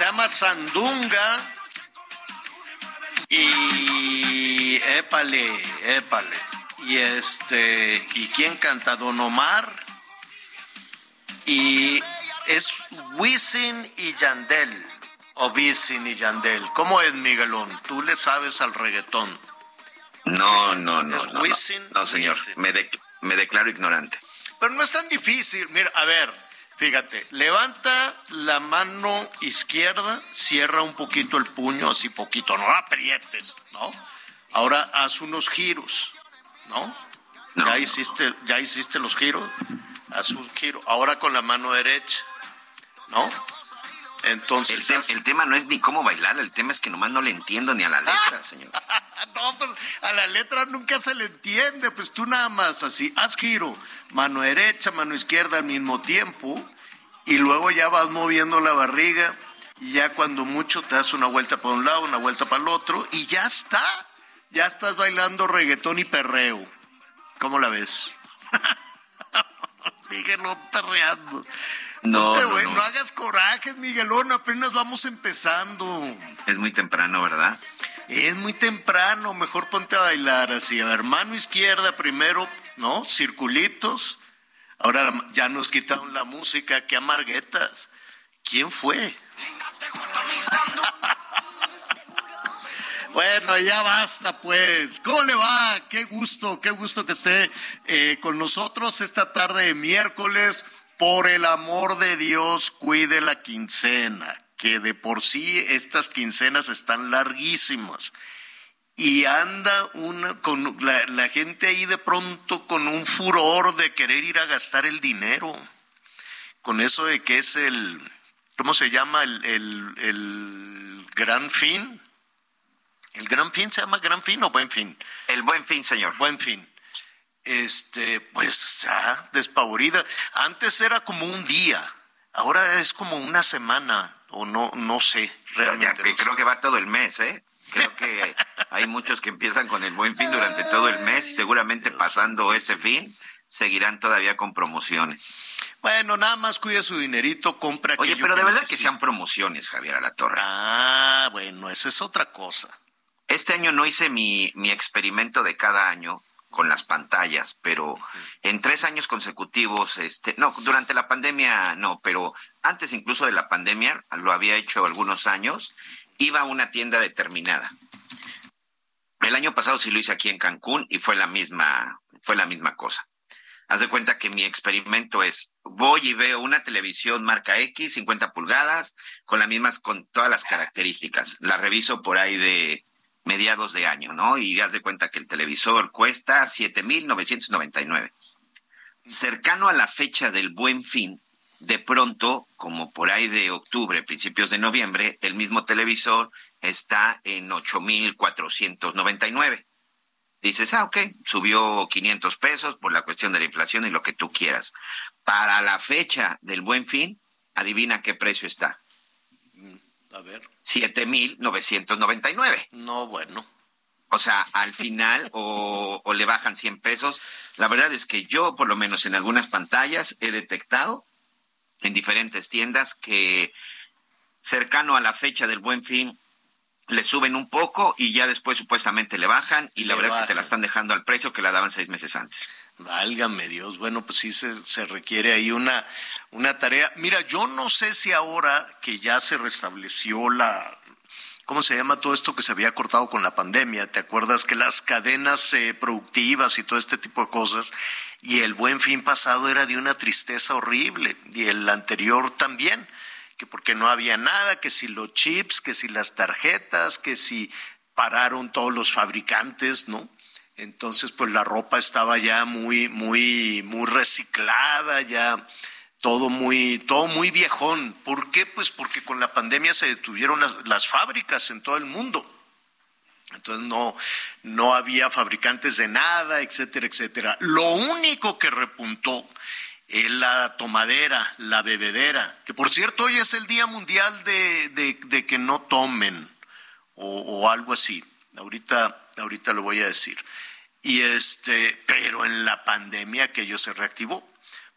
Se llama Sandunga. Y. Épale, épale. Y este. ¿Y quién canta? Don Omar. Y es Wisin y Yandel. O Wisin y Yandel. ¿Cómo es, Miguelón? Tú le sabes al reggaetón. No, no, no. ¿Es no, no. Wisin? No, señor. Wisin. Me, de- me declaro ignorante. Pero no es tan difícil. Mira, a ver, fíjate, levanta la mano izquierda, cierra un poquito el puño, así poquito, no aprietes, ¿no? Ahora haz unos giros, ¿no? No, ya hiciste, ya hiciste los giros, haz un giro. Ahora con la mano derecha, ¿no? Entonces, El, tema no es ni cómo bailar, el tema es que nomás no le entiendo ni a la letra, señor. no, pues a la letra nunca se le entiende, pues tú nada más así, haz giro, mano derecha, mano izquierda al mismo tiempo, y luego ya vas moviendo la barriga, y ya cuando mucho te das una vuelta para un lado, una vuelta para el otro, y ya está, ya estás bailando reggaetón y perreo. ¿Cómo la ves? Miguelón perreando. No, Ponte, no, no. no hagas corajes, Miguelón, apenas vamos empezando. Es muy temprano, ¿verdad? Es muy temprano, mejor ponte a bailar así. A ver, mano izquierda primero, ¿no? Circulitos. Ahora ya nos quitaron la música, qué amarguetas. ¿Quién fue? Bueno, ya basta pues. ¿Cómo le va? Qué gusto, qué gusto que esté eh, con nosotros esta tarde de miércoles. Por el amor de Dios, cuide la quincena, que de por sí estas quincenas están larguísimas. Y anda una, con la, la gente ahí de pronto con un furor de querer ir a gastar el dinero. Con eso de que es el, ¿cómo se llama? El, el, el gran fin. ¿El gran fin se llama gran fin o buen fin? El buen fin, señor. Buen fin. Este, pues ya, despavorida. Antes era como un día, ahora es como una semana, o no, no sé, realmente. creo que va todo el mes, ¿eh? Creo que hay muchos que empiezan con el buen fin durante todo el mes y seguramente pasando ese fin seguirán todavía con promociones. Bueno, nada más cuide su dinerito, compra Oye, pero de verdad que sean promociones, Javier Alatorre. Ah, bueno, esa es otra cosa. Este año no hice mi, mi experimento de cada año con las pantallas, pero en tres años consecutivos, este, no, durante la pandemia no, pero antes incluso de la pandemia, lo había hecho algunos años, iba a una tienda determinada. El año pasado sí lo hice aquí en Cancún y fue la misma, fue la misma cosa. Haz de cuenta que mi experimento es, voy y veo una televisión marca X, 50 pulgadas, con las mismas, con todas las características. La reviso por ahí de mediados de año, ¿no? Y haz de cuenta que el televisor cuesta 7,999. Cercano a la fecha del buen fin, de pronto, como por ahí de octubre, principios de noviembre, el mismo televisor está en 8,499. Dices, ah, ok, subió 500 pesos por la cuestión de la inflación y lo que tú quieras. Para la fecha del buen fin, adivina qué precio está. A ver, 7,999. no, bueno. O sea, al final o, o le bajan 100 pesos. La verdad es que yo, por lo menos en algunas pantallas, he detectado en diferentes tiendas que cercano a la fecha del buen fin le suben un poco y ya después supuestamente le bajan y la Le verdad es que te la están dejando al precio que la daban seis meses antes. Válgame Dios. Bueno, pues sí se, se requiere ahí una, una tarea. Mira, yo no sé si ahora que ya se restableció la, ¿cómo se llama todo esto que se había cortado con la pandemia? ¿Te acuerdas que las cadenas eh, productivas y todo este tipo de cosas? Y el buen fin pasado era de una tristeza horrible y el anterior también, que porque no había nada, que si los chips, que si las tarjetas, que si pararon todos los fabricantes, ¿no? Entonces, pues la ropa estaba ya muy, muy, muy reciclada, ya todo muy, todo muy viejón. ¿Por qué? Pues porque con la pandemia se detuvieron las, las fábricas en todo el mundo. Entonces no, no había fabricantes de nada, etcétera, etcétera. Lo único que repuntó es la tomadera, la bebedera, que por cierto hoy es el Día Mundial de, de- que no tomen o, o algo así. Ahorita, ahorita lo voy a decir. Y este, pero en la pandemia aquello se reactivó,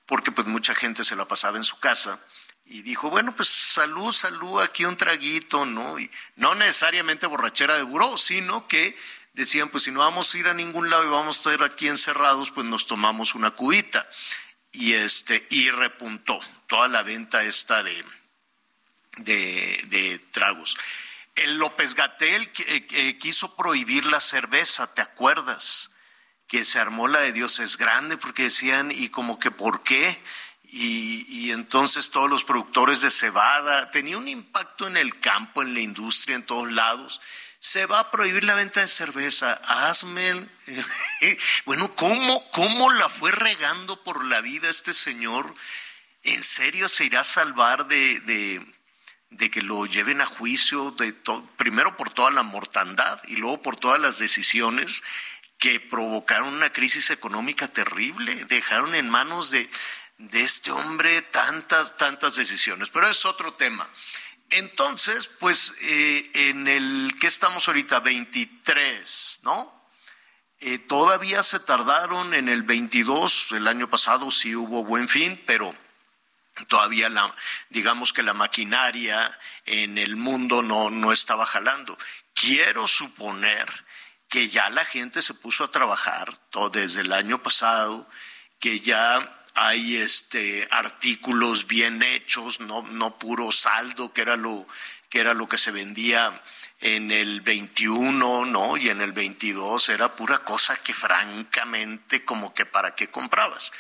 porque pues mucha gente se la pasaba en su casa y dijo, bueno, pues salud, salud, aquí un traguito, ¿no? Y no necesariamente borrachera de buró, sino que decían, pues si no vamos a ir a ningún lado y vamos a estar aquí encerrados, pues nos tomamos una cubita. Y este, y repuntó toda la venta esta de, de, tragos. El López Gatel eh, eh, quiso prohibir la cerveza, ¿te acuerdas? Que se armó la de Dios es grande porque decían, y como que por qué, y, entonces todos los productores de cebada, tenía un impacto en el campo, en la industria, en todos lados. Se va a prohibir la venta de cerveza. Hazme. el- bueno, ¿cómo, ¿cómo la fue regando por la vida este señor? ¿En serio se irá a salvar de, de, que lo lleven a juicio, de primero por toda la mortandad y luego por todas las decisiones que provocaron una crisis económica terrible, dejaron en manos de, de este hombre tantas, tantas decisiones. Pero es otro tema. Entonces, pues eh, en el que estamos ahorita, 23, ¿no? Eh, todavía se tardaron en el 22, el año pasado sí hubo buen fin, pero todavía la, digamos que la maquinaria en el mundo no, no estaba jalando. Quiero suponer que ya la gente se puso a trabajar todo desde el año pasado, que ya hay este artículos bien hechos, no, no puro saldo, que era lo que era lo que se vendía en el 21, ¿no? Y en el 22 era pura cosa que francamente como que para qué comprabas.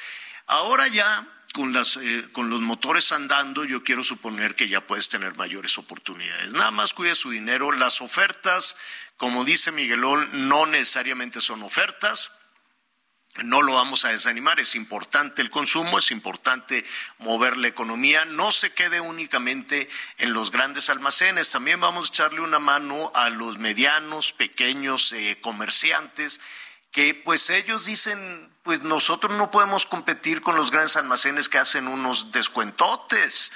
Ahora ya con, las, eh, con los motores andando, yo quiero suponer que ya puedes tener mayores oportunidades. Nada más cuide su dinero. Las ofertas, como dice Miguelón, no necesariamente son ofertas. No lo vamos a desanimar, es importante el consumo, es importante mover la economía, no se quede únicamente en los grandes almacenes, también vamos a echarle una mano a los medianos, pequeños eh, comerciantes, que pues ellos dicen, pues nosotros no podemos competir con los grandes almacenes que hacen unos descuentotes.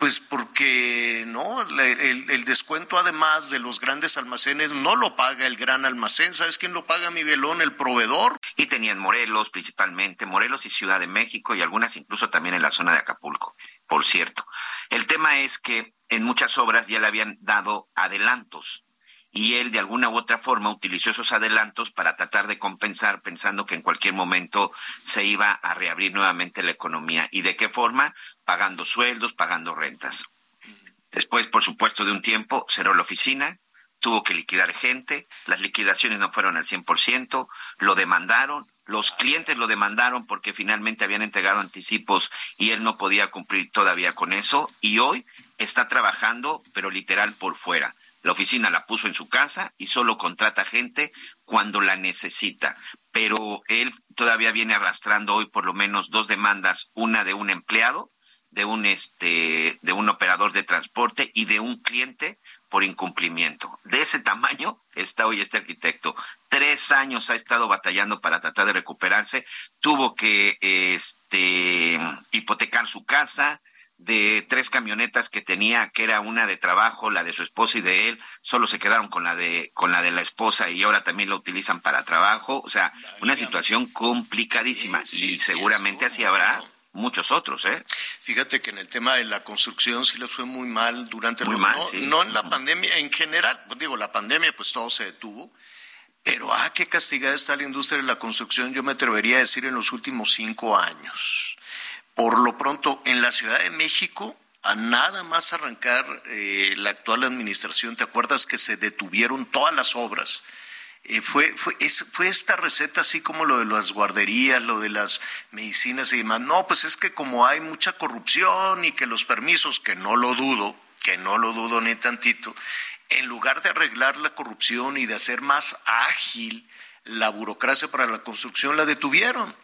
Pues porque no, el, el descuento además de los grandes almacenes no lo paga el gran almacén, ¿sabes quién lo paga Miguelón? El proveedor. Y tenían Morelos principalmente, Morelos y Ciudad de México y algunas incluso también en la zona de Acapulco, por cierto. El tema es que en muchas obras ya le habían dado adelantos y él de alguna u otra forma utilizó esos adelantos para tratar de compensar pensando que en cualquier momento se iba a reabrir nuevamente la economía. ¿Y de qué forma? Pagando sueldos, pagando rentas. Después, por supuesto, de un tiempo, cerró la oficina, tuvo que liquidar gente, las liquidaciones no fueron al 100%, lo demandaron, los clientes lo demandaron porque finalmente habían entregado anticipos y él no podía cumplir todavía con eso y hoy está trabajando, pero literal por fuera. La oficina la puso en su casa y solo contrata gente cuando la necesita. Pero él todavía viene arrastrando hoy por lo menos dos demandas, una de un empleado de un este de un operador de transporte y de un cliente por incumplimiento. De ese tamaño está hoy este arquitecto. Tres años ha estado batallando para tratar de recuperarse. Tuvo que este hipotecar su casa de tres camionetas que tenía, que era una de trabajo, la de su esposa y de él, solo se quedaron con la de con la de la esposa y ahora también la utilizan para trabajo, o sea, una situación complicadísima Sí, sí, y seguramente así habrá. Muchos otros, ¿eh? Fíjate que en el tema de la construcción sí les fue muy mal durante Muy los, mal, no, sí. no en la pandemia, en general, pues digo, la pandemia pues todo se detuvo, pero ah, qué castigada está la industria de la construcción, yo me atrevería a decir en los últimos cinco años. Por lo pronto, en la Ciudad de México, a nada más arrancar eh, la actual administración, ¿te acuerdas que se detuvieron todas las obras? Eh, fue, fue, es- fue esta receta así como lo de las guarderías, lo de las medicinas y demás. No, pues es que como hay mucha corrupción y que los permisos, que no lo dudo, que no lo dudo ni tantito, en lugar de arreglar la corrupción y de hacer más ágil la burocracia para la construcción, la detuvieron.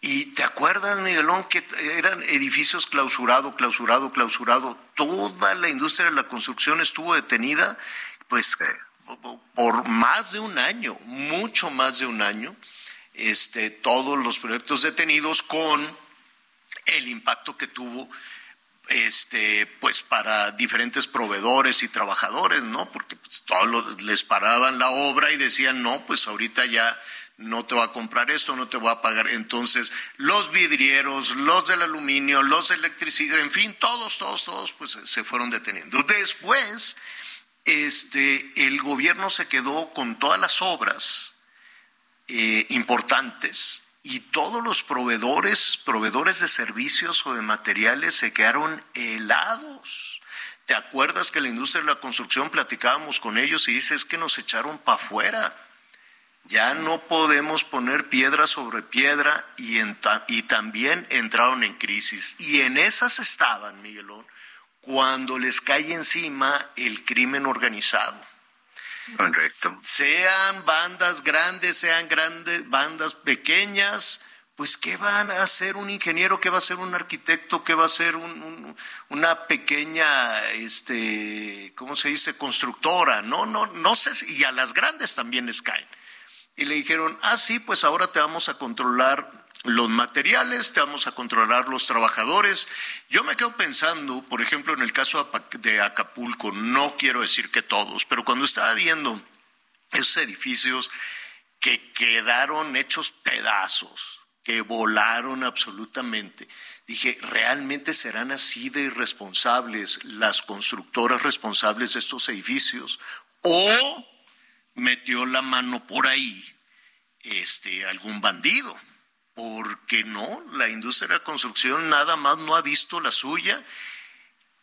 Y te acuerdas, Miguelón, que eran edificios clausurado, clausurado, clausurado. Toda la industria de la construcción estuvo detenida, pues por más de un año, mucho más de un año. Este, todos los proyectos detenidos con el impacto que tuvo este pues para diferentes proveedores y trabajadores, ¿no? Porque pues, todos les paraban la obra y decían, "No, pues ahorita ya no te va a comprar esto, no te va a pagar." Entonces, los vidrieros, los del aluminio, los electricidad, en fin, todos, todos, todos pues se fueron deteniendo. Después este el gobierno se quedó con todas las obras eh, importantes y todos los proveedores, proveedores de servicios o de materiales se quedaron helados. ¿Te acuerdas que la industria de la construcción platicábamos con ellos y dices que nos echaron para afuera? Ya no podemos poner piedra sobre piedra y, y también entraron en crisis. Y en esas estaban, Miguelón, cuando les cae encima el crimen organizado Correcto. sean bandas grandes, sean grandes bandas pequeñas, pues ¿qué van a hacer un ingeniero? ¿Qué va a hacer un arquitecto? ¿Qué va a hacer un- un- una pequeña, este, ¿cómo se dice? Constructora. No, no, no sé, si- y a las grandes también les caen. Y le dijeron, ah, sí, pues ahora te vamos a controlar los materiales, te vamos a controlar los trabajadores. Yo me quedo pensando, por ejemplo, en el caso de Acapulco, no quiero decir que todos, pero cuando estaba viendo esos edificios que quedaron hechos pedazos, que volaron absolutamente. Dije, ¿realmente serán así de irresponsables las constructoras responsables de estos edificios? ¿O metió la mano por ahí este, algún bandido? Porque no, la industria de la construcción nada más no ha visto la suya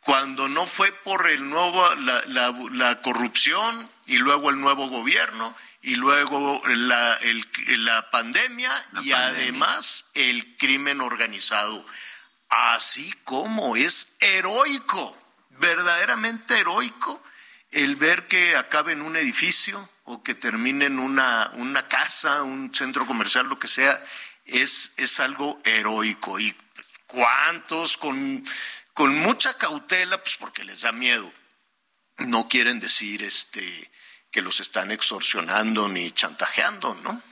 cuando no fue por el nuevo, la, la- la corrupción y luego el nuevo gobierno y luego la, el- la pandemia y pandemia. además el crimen organizado. Así como es heroico, verdaderamente heroico, el ver que acabe en un edificio o que termine en una, una casa, un centro comercial, lo que sea, es, es algo heroico. Y cuántos con, con mucha cautela, pues porque les da miedo, no quieren decir este que los están extorsionando ni chantajeando, ¿no?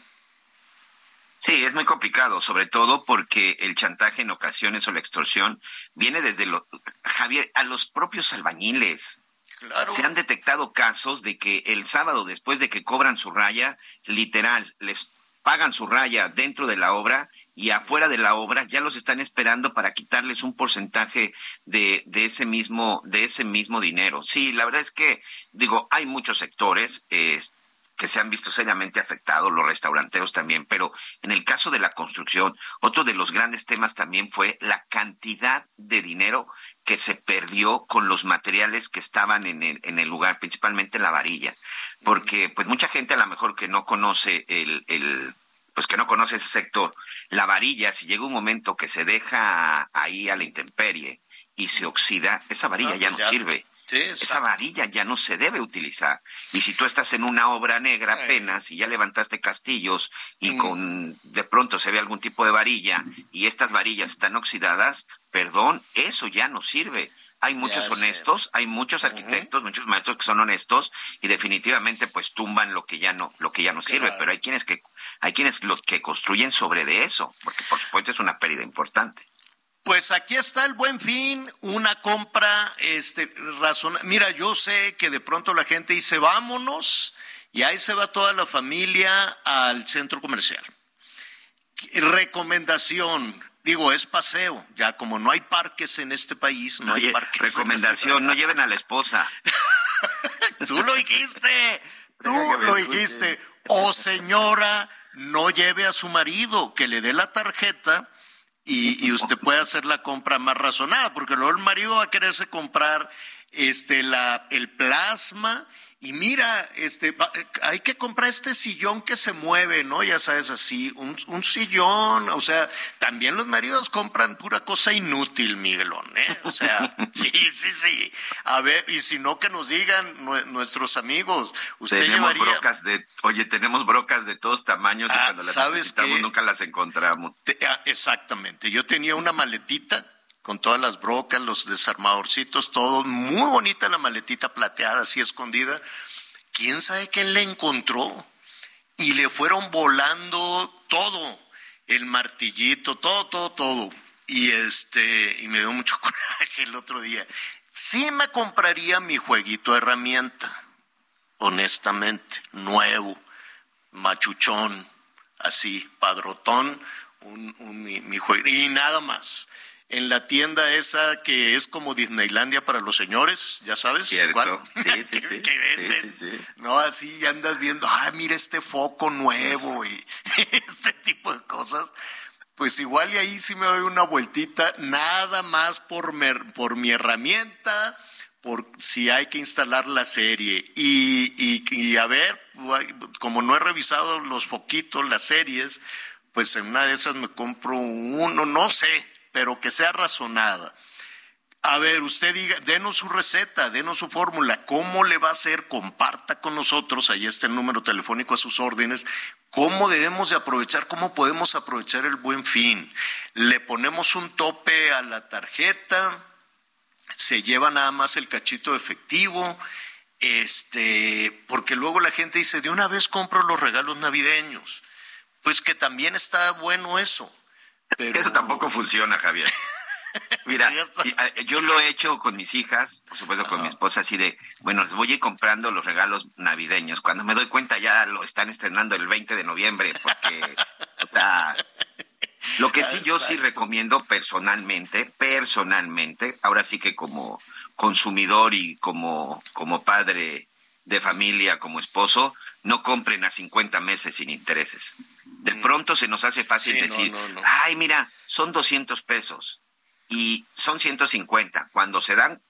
Sí, es muy complicado, sobre todo porque el chantaje en ocasiones o la extorsión viene desde lo, Javier, a los propios albañiles. Claro. Se han detectado casos de que el sábado después de que cobran su raya, literal, les pagan su raya dentro de la obra y afuera de la obra ya los están esperando para quitarles un porcentaje de, de ese mismo de ese mismo dinero. Sí, la verdad es que digo, hay muchos sectores eh, que se han visto seriamente afectados, los restauranteros también, pero en el caso de la construcción, otro de los grandes temas también fue la cantidad de dinero que se perdió con los materiales que estaban en el, en el lugar, principalmente la varilla, porque pues mucha gente a lo mejor que no conoce el, el pues que no conoce ese sector, la varilla, si llega un momento que se deja ahí a la intemperie y se oxida, esa varilla ya no ya. sirve. Sí, Esa varilla ya no se debe utilizar. Y si tú estás en una obra negra apenas y ya levantaste castillos y Mm. con de pronto se ve algún tipo de varilla y estas varillas están oxidadas, perdón, eso ya no sirve. Hay muchos honestos, hay muchos arquitectos, muchos maestros que son honestos y definitivamente pues tumban lo que ya no lo que ya no sirve, pero hay quienes que hay quienes los que construyen sobre de eso, porque por supuesto es una pérdida importante. Pues aquí está el buen fin, una compra, este, razón. Mira, yo sé que de pronto la gente dice, vámonos, y ahí se va toda la familia al centro comercial. Recomendación, Digo, es paseo, ya como no hay parques en este país, no hay parques. recomendación, no lleven a la esposa. Tú lo dijiste, tú lo dijiste. O señora, no lleve a su marido, que le dé la tarjeta y, y usted puede hacer la compra más razonada, porque luego el marido va a quererse comprar este la el plasma y mira, este va- hay que comprar este sillón que se mueve, ¿no? Ya sabes así, un, un sillón, o sea, también los maridos compran pura cosa inútil, Miguelón, ¿eh? O sea, sí, sí, sí. A ver, y si no que nos digan nue- nuestros amigos, usted tenemos llevaría brocas de, oye, tenemos brocas de todos tamaños y Ah, cuando las ¿sabes necesitamos qué? nunca las encontramos. Te- ah, exactamente. Yo tenía una maletita con todas las brocas, los desarmadorcitos, todo. Muy bonita la maletita plateada, así escondida. ¿Quién sabe quién le encontró? Y le fueron volando todo, el martillito, todo, todo, todo. Y este, y me dio mucho coraje el otro día. Sí me compraría mi jueguito de herramienta, honestamente, nuevo machuchón, así, padrotón, un, un- mi, mi jue- y nada más. En la tienda esa que es como Disneylandia para los señores, ya sabes Cierto. cuál, Sí, sí, sí. que venden. Sí, sí, sí. No, así ya andas viendo, ah, mira este foco nuevo y este tipo de cosas. Pues igual y ahí sí me doy una vueltita, nada más por, mer- por mi herramienta, por si hay que instalar la serie. Y, y, y a ver, como no he revisado los foquitos, las series, pues en una de esas me compro uno, no sé, pero que sea razonada. A ver, usted diga, denos su receta, denos su fórmula, cómo le va a hacer, comparta con nosotros, ahí está el número telefónico a sus órdenes, cómo debemos de aprovechar, cómo podemos aprovechar el buen fin. Le ponemos un tope a la tarjeta, se lleva nada más el cachito efectivo, este, porque luego la gente dice, de una vez compro los regalos navideños. Pues que también está bueno eso. Pero... Eso tampoco funciona, Javier. Mira, ah, yo lo he hecho con mis hijas, por supuesto con mi esposa, así de, bueno, les voy a ir comprando los regalos navideños. Cuando me doy cuenta ya lo están estrenando el 20 de noviembre, porque, o sea, lo que sí yo sí recomiendo personalmente, personalmente, ahora sí que como consumidor y como, como padre de familia, como esposo, no compren a 50 meses sin intereses. De pronto se nos hace fácil no, decir, no, no. ay, mira, son 200 pesos y son 150. Cuando se dan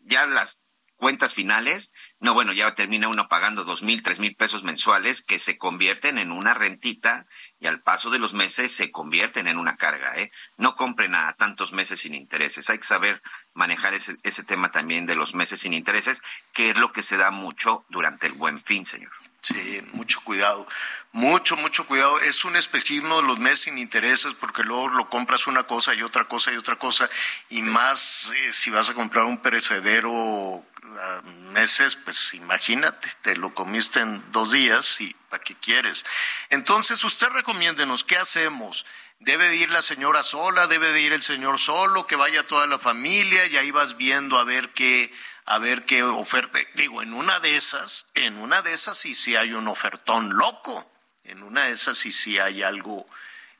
ya las cuentas finales, no, bueno, ya termina uno pagando dos mil, tres mil pesos mensuales que se convierten en una rentita y al paso de los meses se convierten en una carga, ¿eh? No compren a tantos meses sin intereses. Hay que saber manejar ese, ese tema también de los meses sin intereses, que es lo que se da mucho durante el buen fin, señor. Sí, mucho cuidado, mucho, mucho cuidado. Es un espejismo de los meses sin intereses porque luego lo compras una cosa y otra cosa y otra cosa y más eh, si vas a comprar un perecedero a meses, pues imagínate, te lo comiste en dos días y ¿para qué quieres? Entonces usted recomiéndenos, ¿qué hacemos? ¿Debe de ir la señora sola? ¿Debe de ir el señor solo? ¿Que vaya toda la familia? Y ahí vas viendo a ver qué a ver qué oferta. Digo, en una de esas, en una de esas sí sí hay un ofertón loco. En una de esas sí sí hay algo,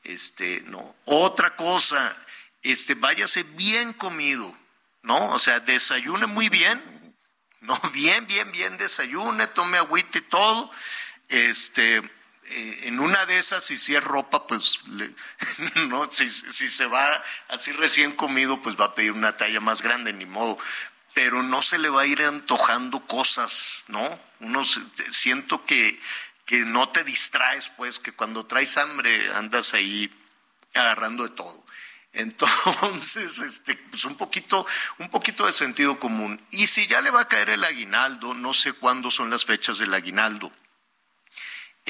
este, no. Otra cosa, este, váyase bien comido, ¿no? O sea, desayune muy bien, no, bien, bien, bien desayune, tome agüita y todo. Este, eh, en una de esas, si es ropa, pues, no, si, si se va así recién comido, pues va a pedir una talla más grande, ni modo. Pero no se le va a ir antojando cosas, ¿no? Uno siento que, que no te distraes, pues, que cuando traes hambre andas ahí agarrando de todo. Entonces, este, pues un poquito, un poquito de sentido común. Y si ya le va a caer el aguinaldo, no sé cuándo son las fechas del aguinaldo,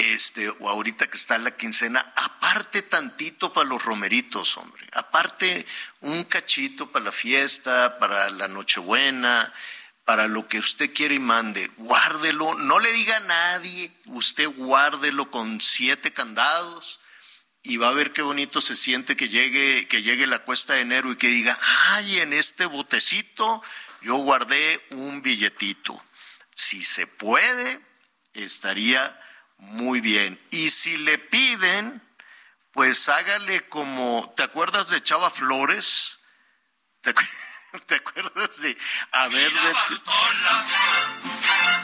este, o ahorita que está la quincena, aparte tantito para los romeritos, hombre, aparte un cachito para la fiesta, para la Nochebuena, para lo que usted quiere y mande, guárdelo, no le diga a nadie, usted guárdelo con siete candados y va a ver qué bonito se siente que llegue, que llegue la cuesta de enero y que diga, ay, en este botecito yo guardé un billetito. Si se puede, estaría muy bien. Y si le piden, pues hágale como, ¿te acuerdas de Chava Flores? ¿Te, ¿te acuerdas de, a ver, vete-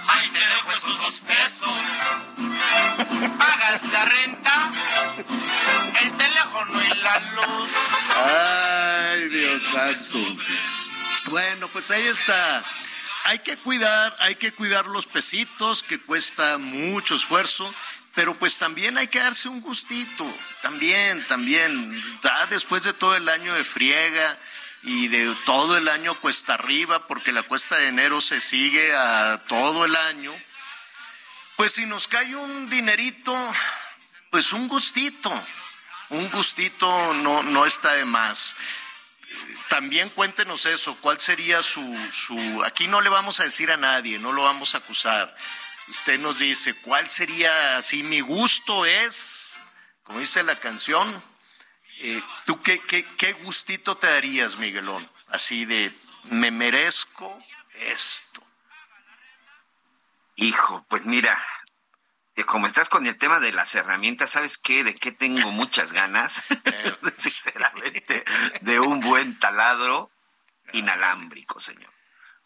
Ahí te dejo esos dos pesos. Pagas la renta, el teléfono y la luz. Ay, Dios santo. Bueno, pues ahí está. Hay que cuidar, hay que cuidar los pesitos, que cuesta mucho esfuerzo, pero pues también hay que darse un gustito. También, también. Da después de todo el año de friega y de todo el año cuesta arriba, porque la cuesta de enero se sigue a todo el año. Pues si nos cae un dinerito, pues un gustito. Un gustito no, no está de más también cuéntenos eso, cuál sería su, su, aquí no le vamos a decir a nadie, no lo vamos a acusar. Usted nos dice, ¿cuál sería así? Mi gusto es, como dice la canción, eh, ¿tú qué, qué, qué gustito te darías, Miguelón? Así de, me merezco esto. Hijo, pues mira, como estás con el tema de las herramientas, ¿sabes qué? De qué tengo muchas ganas, sinceramente, de un buen taladro inalámbrico, señor.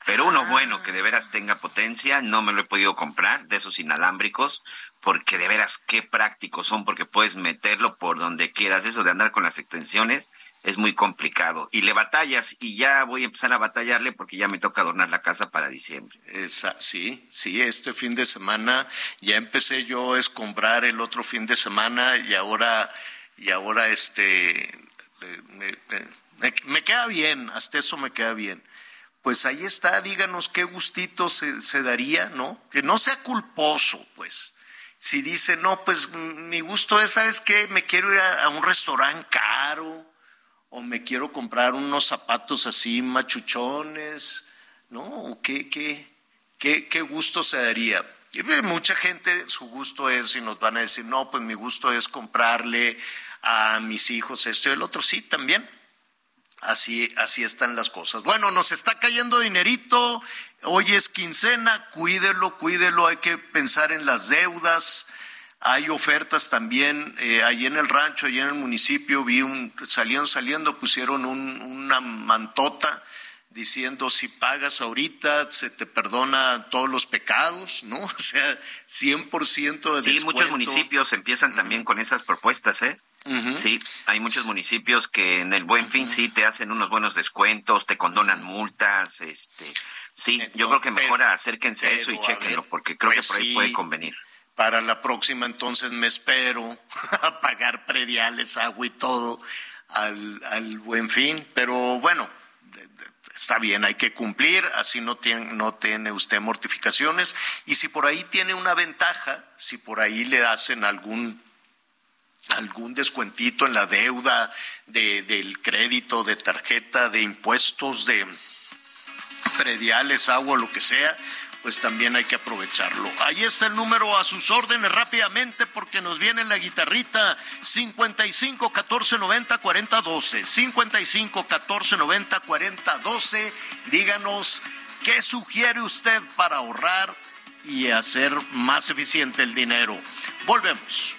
Pero uno bueno que de veras tenga potencia, no me lo he podido comprar, de esos inalámbricos, porque de veras qué prácticos son, porque puedes meterlo por donde quieras. Eso de andar con las extensiones es muy complicado. Y le batallas, y ya voy a empezar a batallarle porque ya me toca adornar la casa para diciembre. Sí, sí, este fin de semana ya empecé yo a escombrar el otro fin de semana y ahora, y ahora este, me, queda bien, hasta eso me queda bien. Pues ahí está, díganos qué gustito se, daría, ¿no? Que no sea culposo, pues. Si dice, no, pues mi gusto es, ¿sabes qué? Me quiero ir a un restaurante caro, o me quiero comprar unos zapatos así machuchones, ¿no? ¿O qué, qué, qué, qué gusto se daría? Y mucha gente, su gusto es, y nos van a decir, no, pues mi gusto es comprarle a mis hijos esto y el otro, sí, también. Así, así están las cosas. Bueno, nos está cayendo dinerito. Hoy es quincena, cuídelo, cuídelo. Hay que pensar en las deudas. Hay ofertas también. Eh, allí en el rancho, allí en el municipio, vi un, salieron saliendo, pusieron un- una mantota diciendo si pagas ahorita se te perdona todos los pecados, ¿no? O sea, 100% de Sí, descuento. muchos municipios empiezan también con esas propuestas, ¿eh? Sí, hay muchos municipios que en el Buen Fin sí te hacen unos buenos descuentos, te condonan multas, este, sí, yo creo que mejor acérquense a eso y ver, porque creo pues que por ahí sí. puede convenir. Para la próxima entonces me espero a pagar prediales, agua y todo al, al buen fin. Pero bueno, está bien, hay que cumplir, así no tiene, no tiene usted mortificaciones. Y si por ahí tiene una ventaja, si por ahí le hacen algún algún descuentito en la deuda de, del crédito, de tarjeta, de impuestos, de prediales, agua, lo que sea, pues también hay que aprovecharlo. Ahí está el número a sus órdenes rápidamente porque nos viene la guitarrita 55 14 90 40 12. 55 14 90 40 12. Díganos qué sugiere usted para ahorrar y hacer más eficiente el dinero. Volvemos.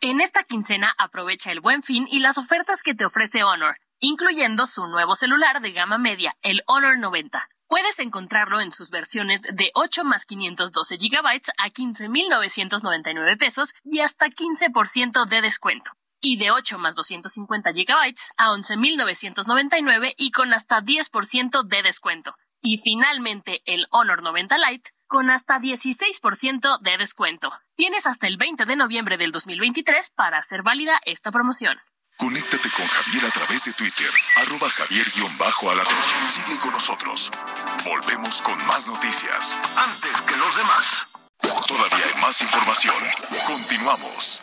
En esta quincena aprovecha el buen fin y las ofertas que te ofrece Honor, incluyendo su nuevo celular de gama media, el Honor 90. Puedes encontrarlo en sus versiones de 8 más 512 GB a 15,999 pesos y hasta 15% de descuento. Y de 8 más 250 GB a 11,999 y con hasta 10% de descuento. Y finalmente el Honor 90 Lite con hasta 16% de descuento. Tienes hasta el 20 de noviembre del 2023 para hacer válida esta promoción. Conéctate con Javier a través de Twitter, arroba javier-alatón. Sigue con nosotros. Volvemos con más noticias. Antes que los demás. Todavía hay más información. Continuamos.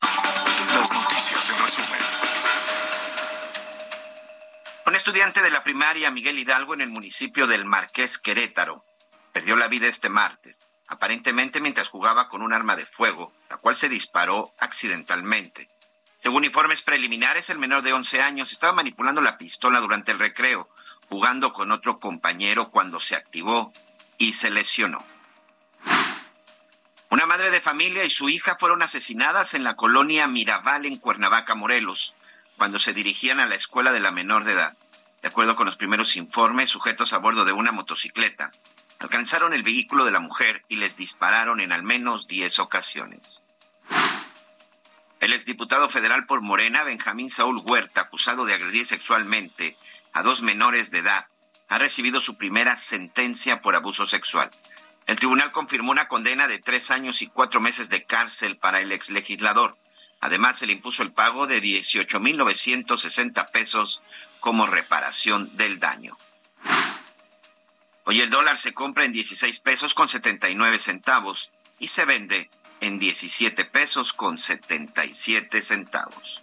Las noticias en resumen. Un estudiante de la primaria Miguel Hidalgo en el municipio del Marqués Querétaro perdió la vida este martes, aparentemente mientras jugaba con un arma de fuego, la cual se disparó accidentalmente. Según informes preliminares, el menor de 11 años estaba manipulando la pistola durante el recreo, jugando con otro compañero cuando se activó y se lesionó. Una madre de familia y su hija fueron asesinadas en la colonia Mirabal en Cuernavaca, Morelos, cuando se dirigían a la escuela de la menor de edad. De acuerdo con los primeros informes, sujetos a bordo de una motocicleta alcanzaron el vehículo de la mujer y les dispararon en al menos 10 ocasiones. El exdiputado federal por Morena, Benjamín Saúl Huerta, acusado de agredir sexualmente a dos menores de edad, ha recibido su primera sentencia por abuso sexual. El tribunal confirmó una condena de tres años y cuatro meses de cárcel para el exlegislador. Además, se le impuso el pago de 18.960 pesos como reparación del daño. Hoy el dólar se compra en 16 pesos con 79 centavos y se vende en 17 pesos con 77 centavos.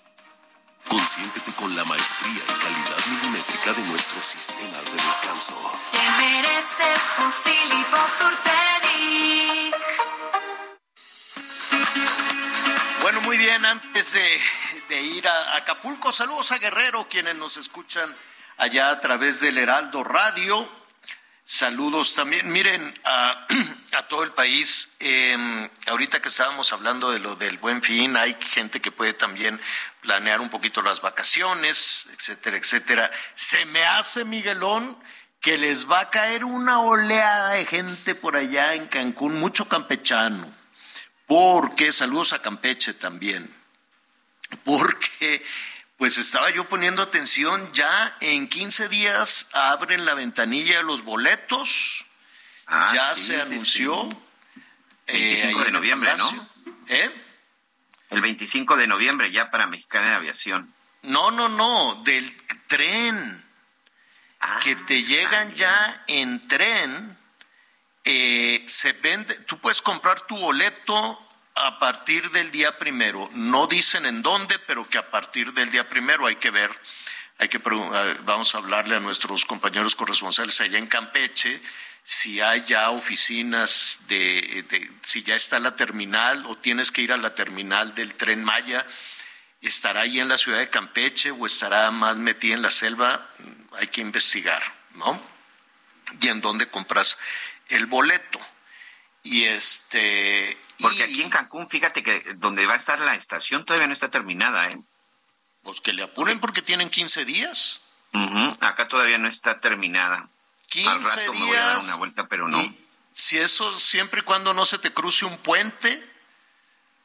Consiéntete con la maestría y calidad milimétrica de nuestros sistemas de descanso. Te mereces un Bueno, muy bien, antes de, de ir a Acapulco, saludos a Guerrero, quienes nos escuchan allá a través del Heraldo Radio. Saludos también, miren, a, todo el país. eh, ahorita que estábamos hablando de lo del buen fin, hay gente que puede también planear un poquito las vacaciones, etcétera, etcétera. Se me hace, Miguelón, que les va a caer una oleada de gente por allá en Cancún, mucho campechano. Porque, saludos a Campeche también porque pues estaba yo poniendo atención, ya en 15 días abren la ventanilla de los boletos, Ah, ya sí, se anunció. sí. eh, 25 ahí de noviembre, ¿no? ¿Eh? El 25 de noviembre ya para Mexicana de Aviación. No, no, no, del tren, Ah, que te llegan ya en tren, eh, se vende, tú puedes comprar tu boleto a partir del día primero. No dicen en dónde, pero que a partir del día primero hay que ver, hay que vamos a hablarle a nuestros compañeros corresponsales allá en Campeche si hay ya oficinas de, si ya está la terminal o tienes que ir a la terminal del tren Maya. ¿Estará ahí en la ciudad de Campeche o estará más metida en la selva? Hay que investigar, ¿no? Y en dónde compras el boleto. Y este. Porque y, aquí en Cancún, fíjate que donde va a estar la estación todavía no está terminada, ¿eh? Pues que le apuren porque tienen 15 días. Acá todavía no está terminada. 15 Al rato días. me voy a dar una vuelta, pero no. Y si eso, siempre y cuando no se te cruce un puente,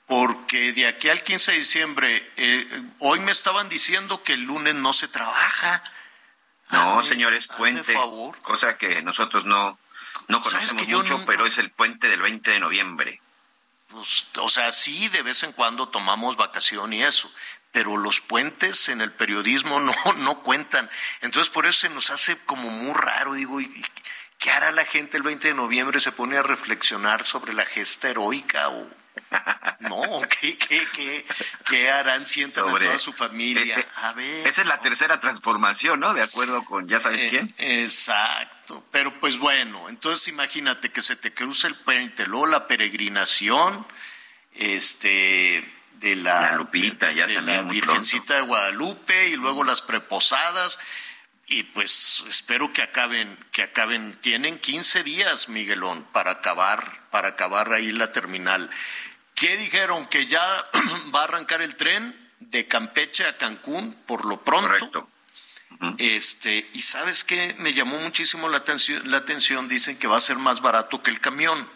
porque de aquí al 15 de diciembre, eh, hoy me estaban diciendo que el lunes no se trabaja. No, Hazme- señores, puente. favor. Cosa que nosotros no, no ¿Sabes conocemos mucho, pero es el puente del 20 de noviembre. Pues, o sea, sí, de vez en cuando tomamos vacación y eso, pero los puentes en el periodismo no, no cuentan. Entonces, por eso se nos hace como muy raro, digo, ¿y- ¿qué hará la gente el 20 de noviembre? ¿Se pone a reflexionar sobre la gesta heroica o...? No, ¿qué, qué, qué, qué harán? Sientan Sobre- a toda su familia. Eh, eh, A ver. Esa es la tercera transformación, ¿no? De acuerdo con, ¿ya sabes Eh, quién? Exacto, pero pues bueno, entonces imagínate que se te cruza el puente, luego la peregrinación, este, de la, La Lupita, ya de también la Virgencita de Guadalupe y luego las preposadas y pues espero que acaben, que acaben, tienen 15 días, Miguelón, para acabar, para acabar ahí la terminal. ¿Qué dijeron? Que ya va a arrancar el tren de Campeche a Cancún por lo pronto. Correcto. Este, y sabes qué me llamó muchísimo la atención, la atención, dicen que va a ser más barato que el camión,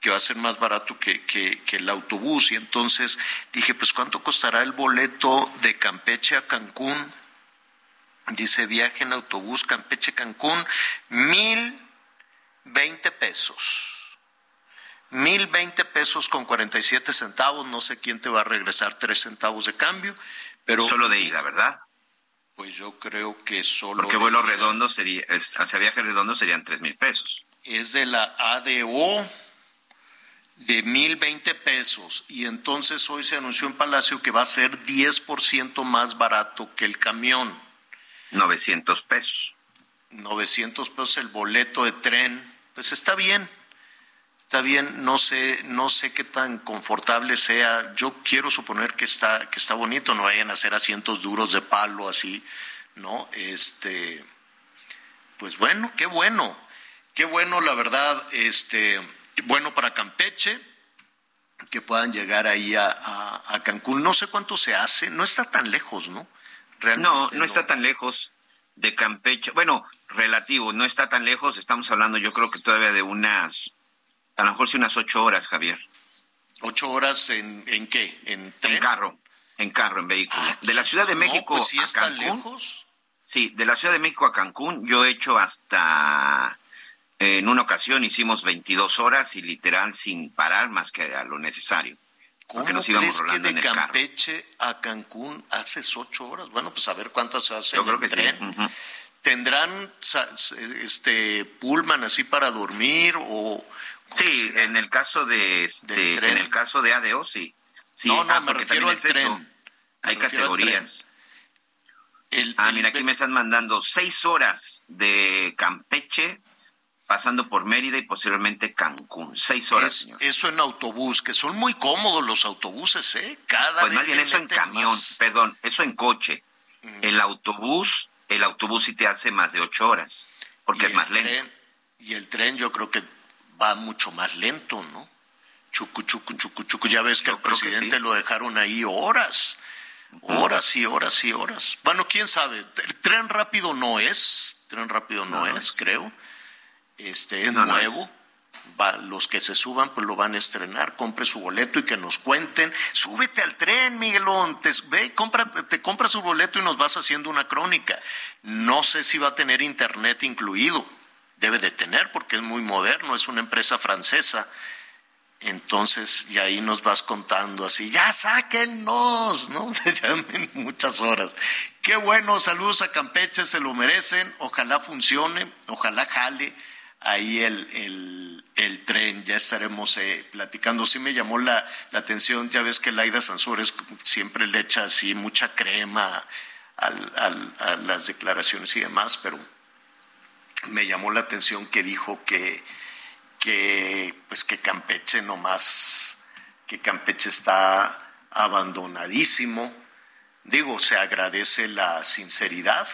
que va a ser más barato que, que, que el autobús. Y entonces dije, pues ¿cuánto costará el boleto de Campeche a Cancún? Dice viaje en autobús Campeche-Cancún, mil veinte pesos. Mil veinte pesos con cuarenta y siete centavos. No sé quién te va a regresar tres centavos de cambio, pero Solo de ida, ¿verdad? pues yo creo que solo. Porque vuelo ida. redondo sería, hacia viaje redondo serían tres mil pesos. Es de la ADO. de 1020 pesos y entonces hoy se anunció en Palacio que va a ser 10% más barato que el camión. 900 pesos. 900 pesos el boleto de tren. Pues está bien. Está bien, no sé, no sé qué tan confortable sea. Yo quiero suponer que está, que está bonito, no vayan a ser asientos duros de palo así, ¿no? Este, pues bueno, qué bueno, qué bueno, la verdad, este, bueno para Campeche, que puedan llegar ahí a, a, Cancún. No sé cuánto se hace, no está tan lejos, ¿no? No, no, está tan lejos de Campeche. Bueno, relativo, no está tan lejos. Estamos hablando, yo creo que todavía de unas a lo mejor sí unas ocho horas, Javier. ¿Ocho horas en, en qué? ¿En, en carro, en carro, en vehículo. Ah, de la Ciudad de México pues sí a Cancún. Lejos. Sí, de la Ciudad de México a Cancún yo he hecho hasta... En una ocasión hicimos 22 horas y literal sin parar más que a lo necesario. ¿Cómo nos crees que de Campeche a Cancún haces ocho horas? Bueno, pues a ver cuántas se hacen Yo creo que tren. ¿Tendrán este pullman así para dormir o Sí, en el caso de este, en el caso de ADO sí. sí no, no, ah, me refiero al tren. Hay categorías. ah, mira, aquí me están mandando seis horas de Campeche, pasando por Mérida y posiblemente Cancún. Seis horas, señor. Eso en autobús, que son muy cómodos los autobuses, ¿eh? Cada pues más bien eso en camión, perdón, eso en coche. Mm. El autobús, el autobús sí te hace más de ocho horas, porque es más lento. y el tren yo creo que va mucho más lento, ¿no? Chucu, chucu, chucu, chucu. Ya ves que al presidente lo dejaron ahí horas, horas y horas y horas. Bueno, quién sabe. El tren rápido no es, tren rápido no, es, creo. Este es nuevo. Va, los que se suban pues lo van a estrenar, compre su boleto y que nos cuenten, súbete al tren, Miguelón, te, ve, compra, te compra su boleto y nos vas haciendo una crónica. No sé si va a tener internet incluido, debe de tener porque es muy moderno, es una empresa francesa. Entonces, y ahí nos vas contando así, ya sáquennos, ¿no? Ya muchas horas. Qué bueno, saludos a Campeche, se lo merecen, ojalá funcione, ojalá jale ahí el, el, tren, ya estaremos eh, platicando. Sí me llamó la, la, atención, ya ves que Laida Sansores siempre le echa así mucha crema a las declaraciones y demás, pero me llamó la atención que dijo que, que pues que Campeche más que Campeche está abandonadísimo. Digo, se agradece la sinceridad,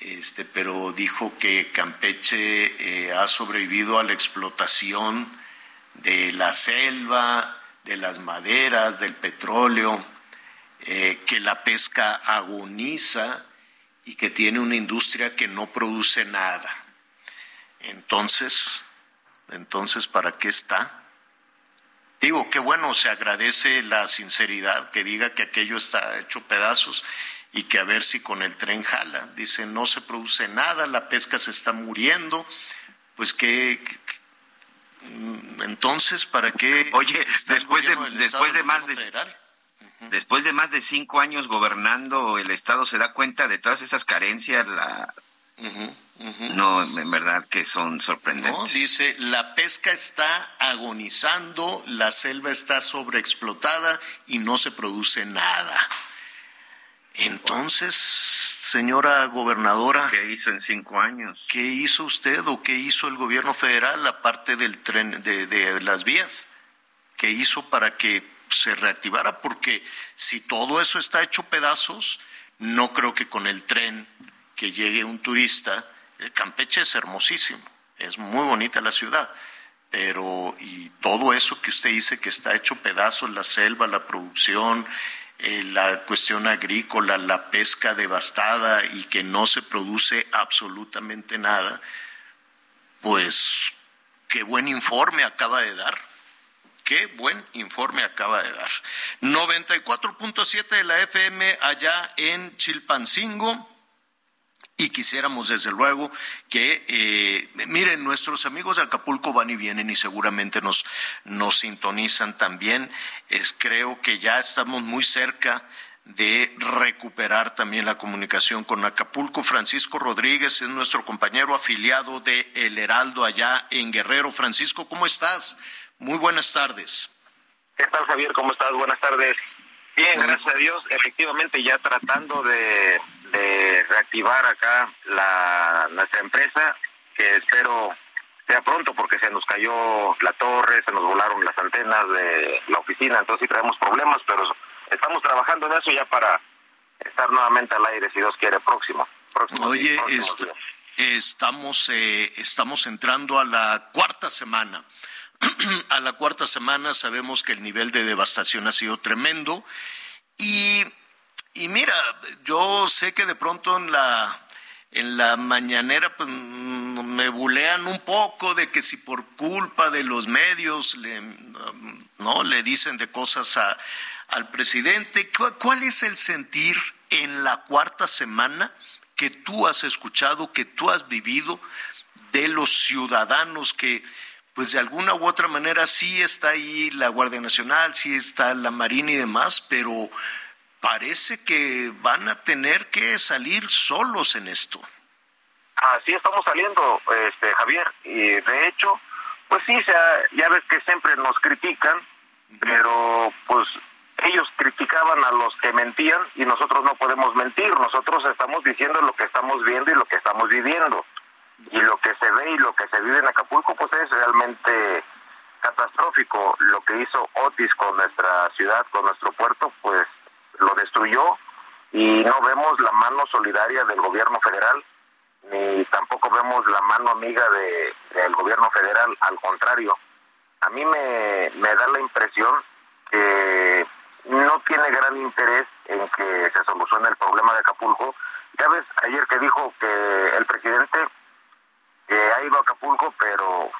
este, pero dijo que Campeche eh, ha sobrevivido a la explotación de la selva, de las maderas, del petróleo, eh, que la pesca agoniza y que tiene una industria que no produce nada. Entonces, entonces, ¿para qué está? Digo, qué bueno, se agradece la sinceridad, que diga que aquello está hecho pedazos y que a ver si con el tren jala. Dice, no se produce nada, la pesca se está muriendo, pues que... Entonces, ¿para qué? Oye, después de, después de más de... Después de más de cinco años gobernando, el Estado se da cuenta de todas esas carencias. La... No, en verdad que son sorprendentes. dice, la pesca está agonizando, la selva está sobreexplotada y no se produce nada. Entonces, señora gobernadora. ¿Qué hizo en cinco años? ¿Qué hizo usted o qué hizo el gobierno federal aparte del tren de, de las vías? ¿Qué hizo para que se reactivara, porque si todo eso está hecho pedazos, no creo que con el tren que llegue un turista, el Campeche es hermosísimo, es muy bonita la ciudad, pero y todo eso que usted dice que está hecho pedazos, la selva, la producción, eh, la cuestión agrícola, la pesca devastada y que no se produce absolutamente nada, pues qué buen informe acaba de dar. Qué buen informe acaba de dar. 94.7 de la FM allá en Chilpancingo. Y quisiéramos, desde luego, que, eh, miren, nuestros amigos de Acapulco van y vienen y seguramente nos, nos sintonizan también. Es, creo que ya estamos muy cerca de recuperar también la comunicación con Acapulco. Francisco Rodríguez es nuestro compañero afiliado de El Heraldo allá en Guerrero. Francisco, ¿cómo estás? Muy buenas tardes. ¿Qué tal, Javier? ¿Cómo estás? Buenas tardes. Bien, gracias a Dios. Efectivamente, ya tratando de, reactivar acá la nuestra empresa, que espero sea pronto porque se nos cayó la torre, se nos volaron las antenas de la oficina, entonces sí traemos problemas, pero estamos trabajando en eso ya para estar nuevamente al aire, si Dios quiere, próximo. Oye, estamos, eh, estamos entrando a la cuarta semana. a la cuarta semana sabemos que el nivel de devastación ha sido tremendo y, y mira, yo sé que de pronto en la en la mañanera pues, me bulean un poco de que si por culpa de los medios le, no le dicen de cosas a, al presidente. ¿Cuál es el sentir en la cuarta semana que tú has escuchado, que tú has vivido de los ciudadanos que pues de alguna u otra manera sí está ahí la Guardia Nacional, sí está la Marina y demás, pero parece que van a tener que salir solos en esto. Así estamos saliendo, este Javier, y de hecho, pues sí, ya ves que siempre nos critican, pero pues ellos criticaban a los que mentían y nosotros no podemos mentir, nosotros estamos diciendo lo que estamos viendo y lo que estamos viviendo. Y lo que se ve y lo que se vive en Acapulco pues es realmente catastrófico. Lo que hizo Otis con nuestra ciudad, con nuestro puerto, pues lo destruyó y no vemos la mano solidaria del gobierno federal ni tampoco vemos la mano amiga de, del gobierno federal, al contrario. A mí me, me da la impresión que no tiene gran interés en que se solucione el problema de Acapulco. Ya ves, ayer que dijo que el presidente ha ido a Acapulco, pero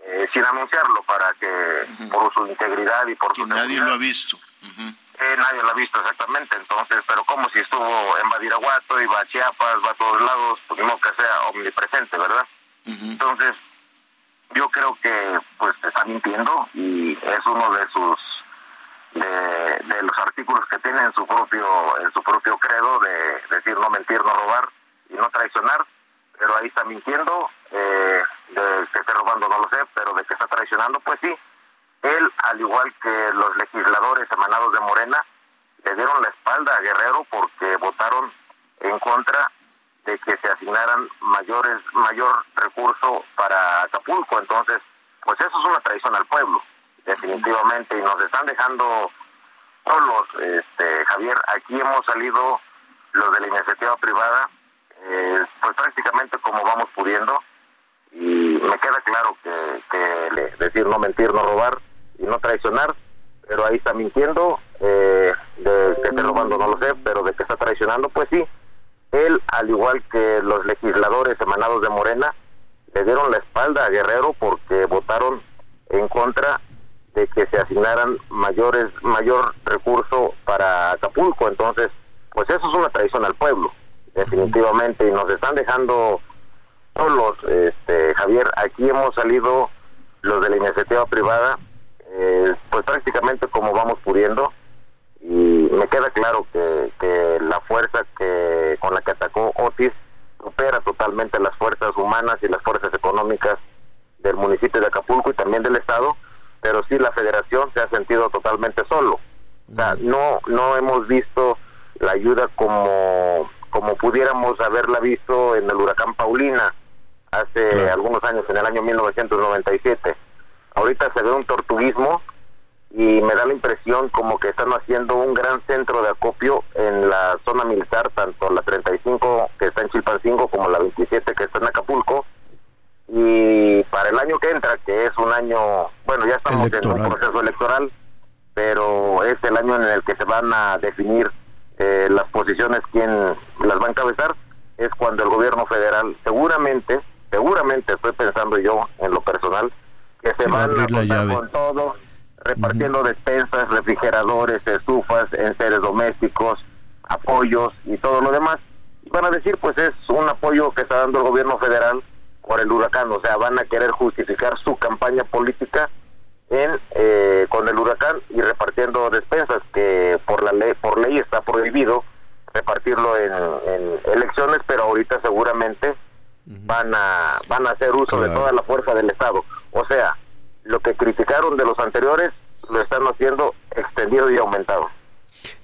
eh, sin anunciarlo, para que por su integridad y por que nadie lo ha visto. Eh, nadie lo ha visto exactamente, entonces, pero como si estuvo en Badiraguato, iba a Chiapas, va a todos lados, pues no que sea omnipresente, ¿verdad? Entonces, yo creo que pues está mintiendo y es uno de sus de, los artículos que tiene en su propio en su propio credo de decir no mentir, no robar y no traicionar, pero ahí está mintiendo, eh, de que esté robando no lo sé, pero de que está traicionando, pues sí. Él, al igual que los legisladores emanados de Morena, le dieron la espalda a Guerrero porque votaron en contra de que se asignaran mayores mayor recurso para Acapulco. Entonces, pues eso es una traición al pueblo definitivamente, y nos están dejando solos, este, Javier, aquí hemos salido los de la iniciativa privada, eh, pues prácticamente como vamos pudiendo, y me queda claro que, que decir no mentir, no robar y no traicionar, pero ahí está mintiendo, eh, de que esté robando no lo sé, pero de que está traicionando, pues sí, él, al igual que los legisladores emanados de Morena, le dieron la espalda a Guerrero porque votaron en contra de que se asignaran mayores mayor recurso para Acapulco. Entonces pues eso es una traición al pueblo definitivamente y nos están dejando solos este Javier. Aquí hemos salido los de la iniciativa privada eh, pues prácticamente como vamos pudiendo y me queda claro que, que la fuerza que con la que atacó Otis supera totalmente las fuerzas humanas y las fuerzas económicas del municipio de Acapulco y también del estado pero sí la federación se ha sentido totalmente solo. O sea, no, no hemos visto la ayuda como, como pudiéramos haberla visto en el huracán Paulina hace algunos años, en el año 1997. Ahorita se ve un tortuguismo y me da la impresión como que están haciendo un gran centro de acopio en la zona militar, tanto la 35 que está en Chilpancingo como la 27 que está en Acapulco, y para el año que entra, que es un año, bueno, ya estamos en un proceso electoral, pero es el año en el que se van a definir eh, las posiciones, quién las va a encabezar, es cuando el gobierno federal seguramente, seguramente estoy pensando yo en lo personal, que se van a, con todo, repartiendo despensas, refrigeradores, estufas, enseres domésticos, apoyos y todo lo demás. Y van a decir, pues es un apoyo que está dando el gobierno federal por el huracán, o sea, van a querer justificar su campaña política en eh, con el huracán y repartiendo despensas que por la ley por ley está prohibido repartirlo en, elecciones, pero ahorita seguramente van a van a hacer uso de toda la fuerza del Estado. O sea, lo que criticaron de los anteriores lo están haciendo extendido y aumentado.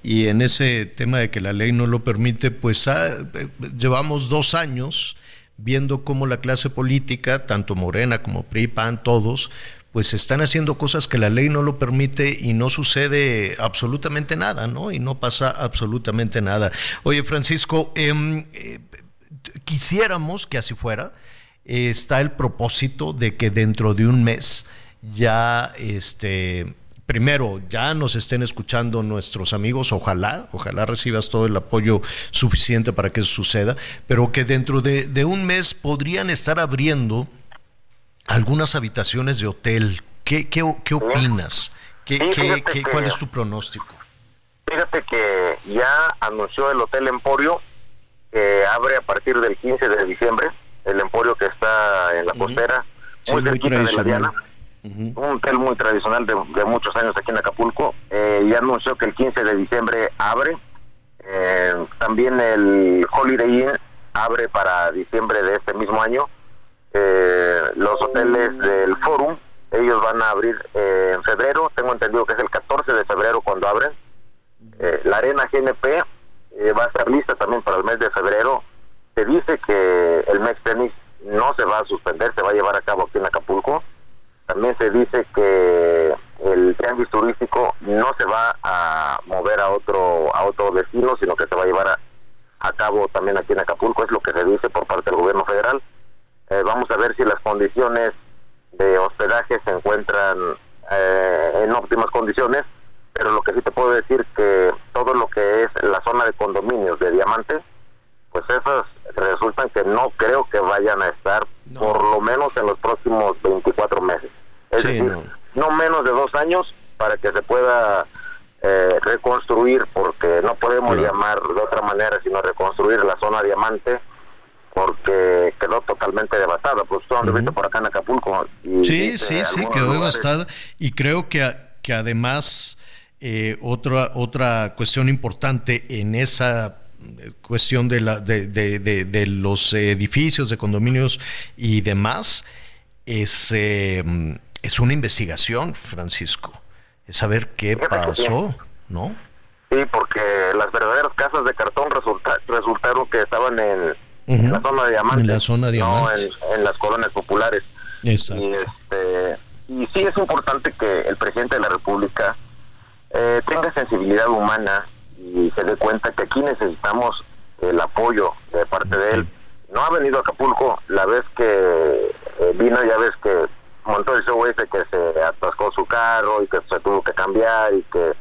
Y en ese tema de que la ley no lo permite, pues ah, eh, llevamos dos años viendo cómo la clase política, tanto Morena como PRI, PAN, todos, pues están haciendo cosas que la ley no lo permite y no sucede absolutamente nada, ¿no? Y no pasa absolutamente nada. Oye, Francisco, em, eh, quisiéramos que así fuera. Está el propósito de que dentro de un mes ya este primero, ya nos estén escuchando nuestros amigos, ojalá, ojalá recibas todo el apoyo suficiente para que eso suceda, pero que dentro de, un mes podrían estar abriendo algunas habitaciones de hotel. ¿Qué, qué, opinas? ¿Qué, qué, cuál es tu pronóstico? Fíjate que ya anunció el Hotel Emporio que abre a partir del 15 de diciembre, el Emporio que está en la costera, muy, muy de la Diana un hotel muy tradicional de, muchos años aquí en Acapulco. Eh, ya anunció que el 15 de diciembre abre. Eh, también el Holiday Inn abre para diciembre de este mismo año. Eh, los hoteles del Forum, ellos van a abrir en febrero. Tengo entendido que es el 14 de febrero cuando abren. la Arena GNP va a estar lista también para el mes de febrero. Se dice que el mes tenis no se va a suspender, se va a llevar a cabo aquí en Acapulco también se dice que el tianguis turístico no se va a mover a otro a otro destino, sino que se va a llevar a, cabo también aquí en Acapulco, es lo que se dice por parte del gobierno federal. Eh, vamos a ver si las condiciones de hospedaje se encuentran eh, en óptimas condiciones, pero lo que sí te puedo decir que todo lo que es la zona de condominios de Diamante, pues esas resultan que no creo que vayan a estar por lo menos en los próximos 24 meses. Es decir, no. menos de dos años para que se pueda eh, reconstruir, porque no podemos llamar de otra manera sino reconstruir la zona diamante, porque quedó totalmente devastada. Pues tú uh por acá en Acapulco. Sí, sí, quedó devastada. Y creo que, que además eh, otra, otra cuestión importante en esa eh, cuestión de, la, de, de, de, los edificios, de condominios y demás, es es una investigación, Francisco. Es saber qué pasó, ¿no? Sí, porque las verdaderas casas de cartón resulta, resultaron que estaban en, la zona de diamantes. En la zona de diamantes. No, en, las colonias populares. Exacto. Y, este, es importante que el presidente de la República eh, tenga sensibilidad humana y se dé cuenta que aquí necesitamos el apoyo de parte de él. No ha venido a Acapulco, la vez que eh, vino ya ves que montó el show ese que se atascó su carro y que se tuvo que cambiar y que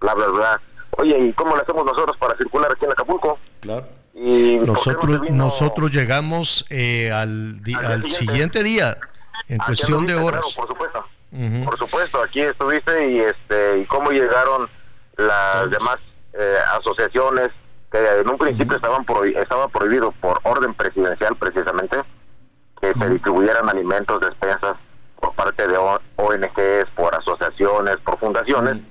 bla, bla, bla. Oye, ¿y cómo lo hacemos nosotros para circular aquí en Acapulco? Claro. Y nosotros, nosotros llegamos eh, al, al, siguiente, día, en cuestión de horas. por supuesto. Por supuesto, aquí estuviste y este y cómo llegaron las demás eh, asociaciones que en un principio estaban estaba prohibido por orden presidencial precisamente que se distribuyeran alimentos, despensas por parte de ONGs, por asociaciones, por fundaciones,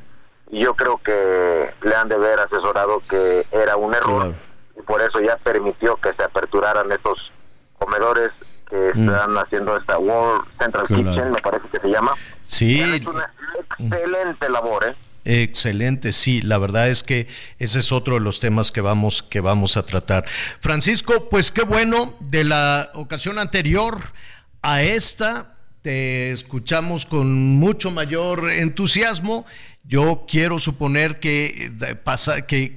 y yo creo que le han de haber asesorado que era un error y por eso ya permitió que se aperturaran estos comedores que están haciendo esta World Central Kitchen, me parece que se Sí. Es una excelente labor, ¿eh? Excelente, sí, la verdad es que ese es otro de los temas que vamos que vamos a tratar. Francisco, pues qué bueno de la ocasión anterior a esta te escuchamos con mucho mayor entusiasmo. Yo quiero suponer que eh, pasa, que,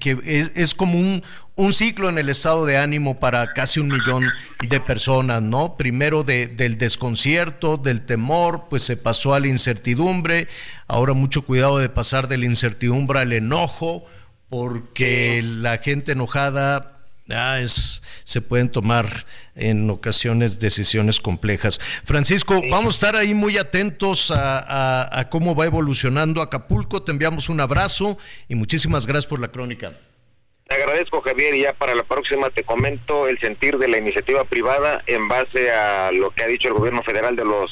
es, como un, un, ciclo en el estado de ánimo para casi un millón de personas, ¿no? Primero del desconcierto, del temor, pues se pasó a la incertidumbre. Ahora mucho cuidado de pasar de la incertidumbre al enojo, porque la gente enojada Ah, es, se pueden tomar en ocasiones decisiones complejas. Francisco, vamos a estar ahí muy atentos a, cómo va evolucionando Acapulco. Te enviamos un abrazo y muchísimas gracias por la crónica. Te agradezco, Javier, y ya para la próxima te comento el sentir de la iniciativa privada en base a lo que ha dicho el gobierno federal de los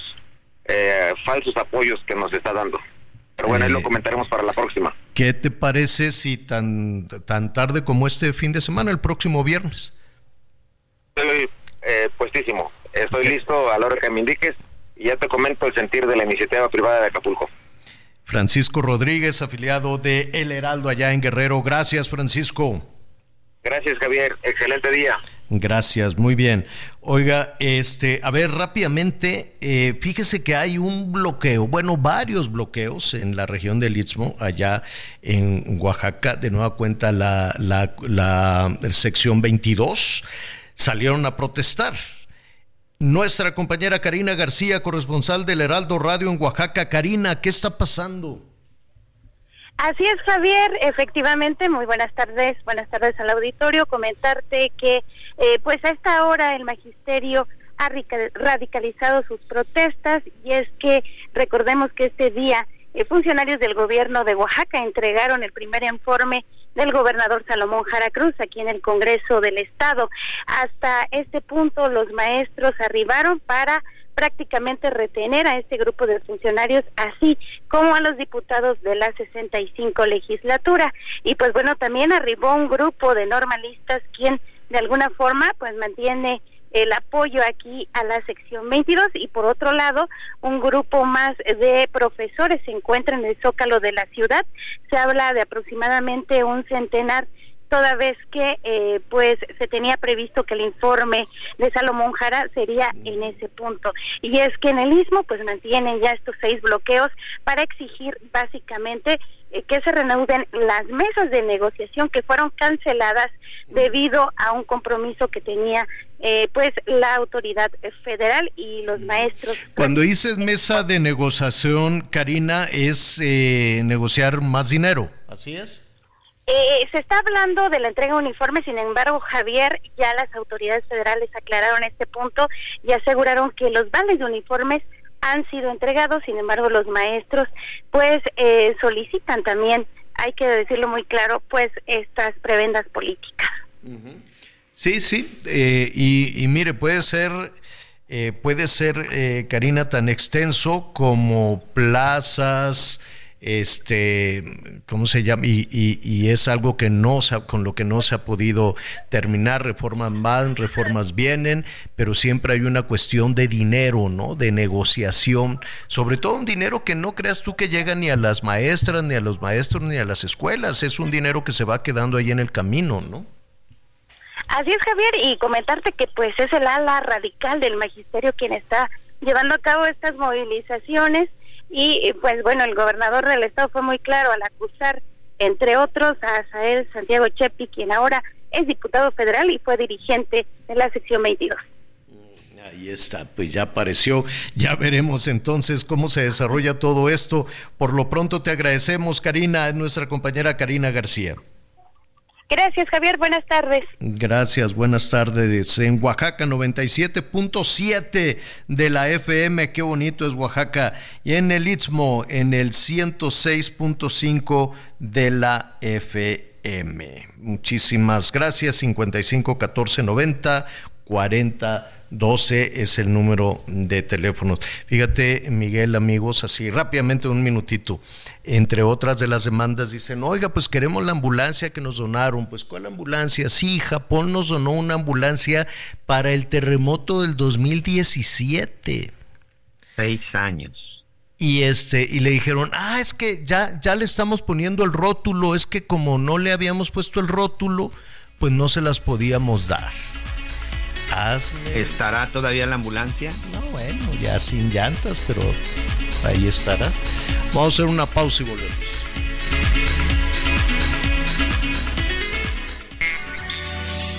eh, falsos apoyos que nos está dando. Pero bueno, ahí lo eh, comentaremos para la próxima. ¿Qué te parece si tan, tan tarde como este fin de semana, el próximo viernes? Estoy eh, puestísimo. Estoy listo a la hora que me indiques. y ya te comento el sentir de la iniciativa privada de Acapulco. Francisco Rodríguez, afiliado de El Heraldo allá en Guerrero. Gracias, Francisco. Gracias, Javier. Excelente día. Gracias, muy bien. Oiga, este, a ver, rápidamente, eh, fíjese que hay un bloqueo, bueno, varios bloqueos en la región del Istmo, allá en Oaxaca, de nueva cuenta la, la, la sección 22, salieron a protestar. Nuestra compañera Karina García, corresponsal del Heraldo Radio en Oaxaca. Karina, ¿qué está pasando? Así es, Javier. Efectivamente, muy buenas tardes. Buenas tardes al auditorio. Comentarte que, eh, pues a esta hora el magisterio ha radicalizado sus protestas y es que recordemos que este día eh, funcionarios del gobierno de Oaxaca entregaron el primer informe del gobernador Salomón Jara Cruz aquí en el Congreso del Estado. Hasta este punto los maestros arribaron para prácticamente retener a este grupo de funcionarios, así como a los diputados de la 65 legislatura. Y pues bueno, también arribó un grupo de normalistas quien de alguna forma pues mantiene el apoyo aquí a la sección 22 y por otro lado un grupo más de profesores se encuentra en el zócalo de la ciudad. Se habla de aproximadamente un centenar toda vez que eh, pues se tenía previsto que el informe de Salomón Jara sería en ese punto. Y es que en el mismo pues mantienen ya estos seis bloqueos para exigir básicamente eh, que se reanuden las mesas de negociación que fueron canceladas debido a un compromiso que tenía eh, pues la autoridad federal y los maestros. Cuando dices mesa de negociación, Karina, es negociar más dinero, ¿así es? Eh, se está hablando de la entrega de uniformes, sin embargo, Javier, ya las autoridades federales aclararon este punto y aseguraron que los vales de uniformes han sido entregados, sin embargo, los maestros pues eh, solicitan también, hay que decirlo muy claro, pues estas prebendas políticas. Sí, sí, eh, y, y, mire, puede ser... puede ser, Karina, tan extenso como plazas, este, ¿cómo se llama? Y, y, es algo que no con lo que no se ha podido terminar, reformas van, reformas vienen, pero siempre hay una cuestión de dinero, ¿no? De negociación, sobre todo un dinero que no creas tú que llega ni a las maestras, ni a los maestros, ni a las escuelas, es un dinero que se va quedando ahí en el camino, ¿no? Así es, Javier, y comentarte que pues es el ala radical del magisterio quien está llevando a cabo estas movilizaciones y pues bueno, el gobernador del estado fue muy claro al acusar, entre otros, a Sael Santiago Chepi, quien ahora es diputado federal y fue dirigente de la sección 22. Mm, ahí está, pues ya apareció. Ya veremos entonces cómo se desarrolla todo esto. Por lo pronto te agradecemos, Karina, nuestra compañera Karina García. Gracias, Javier. Buenas tardes. Gracias, buenas tardes. En Oaxaca, 97.7 de la FM. Qué bonito es Oaxaca. Y en el Istmo, en el 106.5 de la FM. Muchísimas gracias. 55 14 90 40 12 es el número de teléfonos. Fíjate, Miguel, amigos, así rápidamente un minutito. Entre otras de las demandas dicen, oiga, pues queremos la ambulancia que nos donaron. Pues ¿cuál ambulancia? Sí, Japón nos donó una ambulancia para el terremoto del 2017. Seis años. Y este, y le dijeron, ah, es que ya, ya le estamos poniendo el rótulo, es que como no le habíamos puesto el rótulo, pues no se las podíamos dar. ¿Estará todavía la ambulancia? No, bueno, ya sin llantas, pero ahí estará. Vamos a hacer una pausa y volvemos.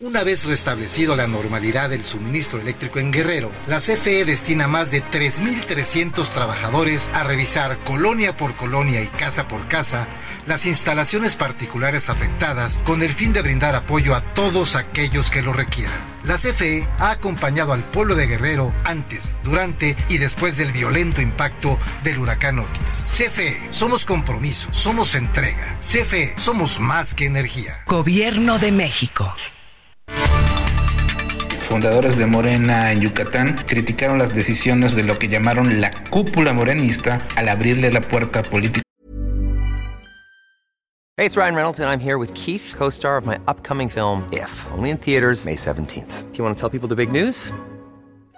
Una vez restablecido la normalidad del suministro eléctrico en Guerrero, la CFE destina más de 3.300 trabajadores a revisar colonia por colonia y casa por casa las instalaciones particulares afectadas con el fin de brindar apoyo a todos aquellos que lo requieran. La CFE ha acompañado al pueblo de Guerrero antes, durante y después del violento impacto del huracán Otis. CFE, somos compromiso, somos entrega. CFE, somos más que energía. Gobierno de México fundadores de Morena en Yucatán criticaron las decisiones de lo que llamaron la cúpula morenista al abrirle la puerta política. Hey, it's Ryan Reynolds and I'm here with Keith, co-star of my upcoming film If, only in theaters May 17th. Do you want to tell people the big news?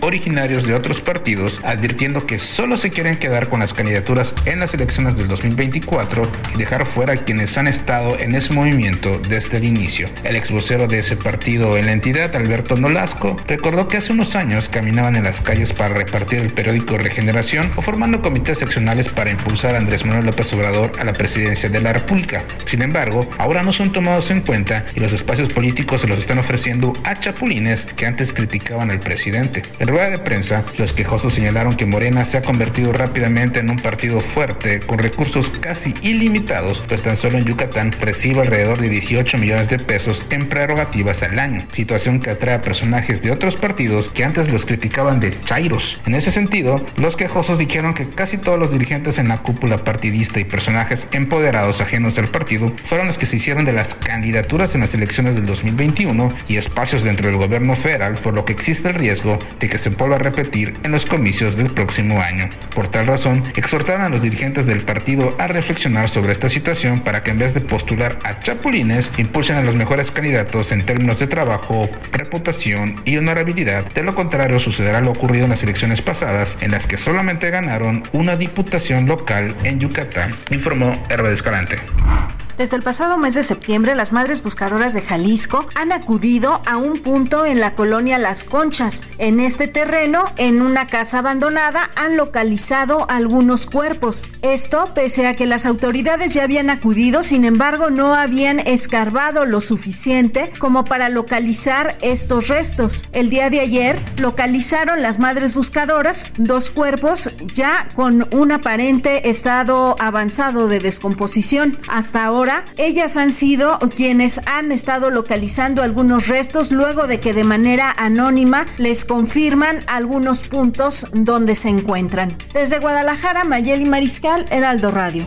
Originarios de otros partidos, advirtiendo que solo se quieren quedar con las candidaturas en las elecciones del 2024 y dejar fuera a quienes han estado en ese movimiento desde el inicio. El ex vocero de ese partido en la entidad, Alberto Nolasco, recordó que hace unos años caminaban en las calles para repartir el periódico Regeneración o formando comités seccionales para impulsar a Andrés Manuel López Obrador a la presidencia de la República. Sin embargo, ahora no son tomados en cuenta y los espacios políticos se los están ofreciendo a chapulines que antes criticaban al presidente. En rueda de prensa, los quejosos señalaron que Morena se ha convertido rápidamente en un partido fuerte con recursos casi ilimitados, pues tan solo en Yucatán recibe alrededor de 18 millones de pesos en prerrogativas al año, situación que atrae a personajes de otros partidos que antes los criticaban de chairos. En ese sentido, los quejosos dijeron que casi todos los dirigentes en la cúpula partidista y personajes empoderados ajenos al partido fueron los que se hicieron de las candidaturas en las elecciones del 2021 y espacios dentro del gobierno federal, por lo que existe el riesgo de que se vuelva a repetir en los comicios del próximo año. Por tal razón, exhortaron a los dirigentes del partido a reflexionar sobre esta situación para que en vez de postular a chapulines, impulsen a los mejores candidatos en términos de trabajo, reputación y honorabilidad. De lo contrario, sucederá lo ocurrido en las elecciones pasadas, en las que solamente ganaron una diputación local en Yucatán, informó Herbe Escalante. Desde el pasado mes de septiembre, las madres buscadoras de Jalisco han acudido a un punto en la colonia Las Conchas. En este terreno, en una casa abandonada, han localizado algunos cuerpos. Esto pese a que las autoridades ya habían acudido, sin embargo, no habían escarbado lo suficiente como para localizar estos restos. El día de ayer localizaron las madres buscadoras dos cuerpos ya con un aparente estado avanzado de descomposición. Hasta ahora ellas han sido quienes han estado localizando algunos restos luego de que de manera anónima les confirman algunos puntos donde se encuentran. Desde Guadalajara, Mayeli Mariscal, Heraldo Radio.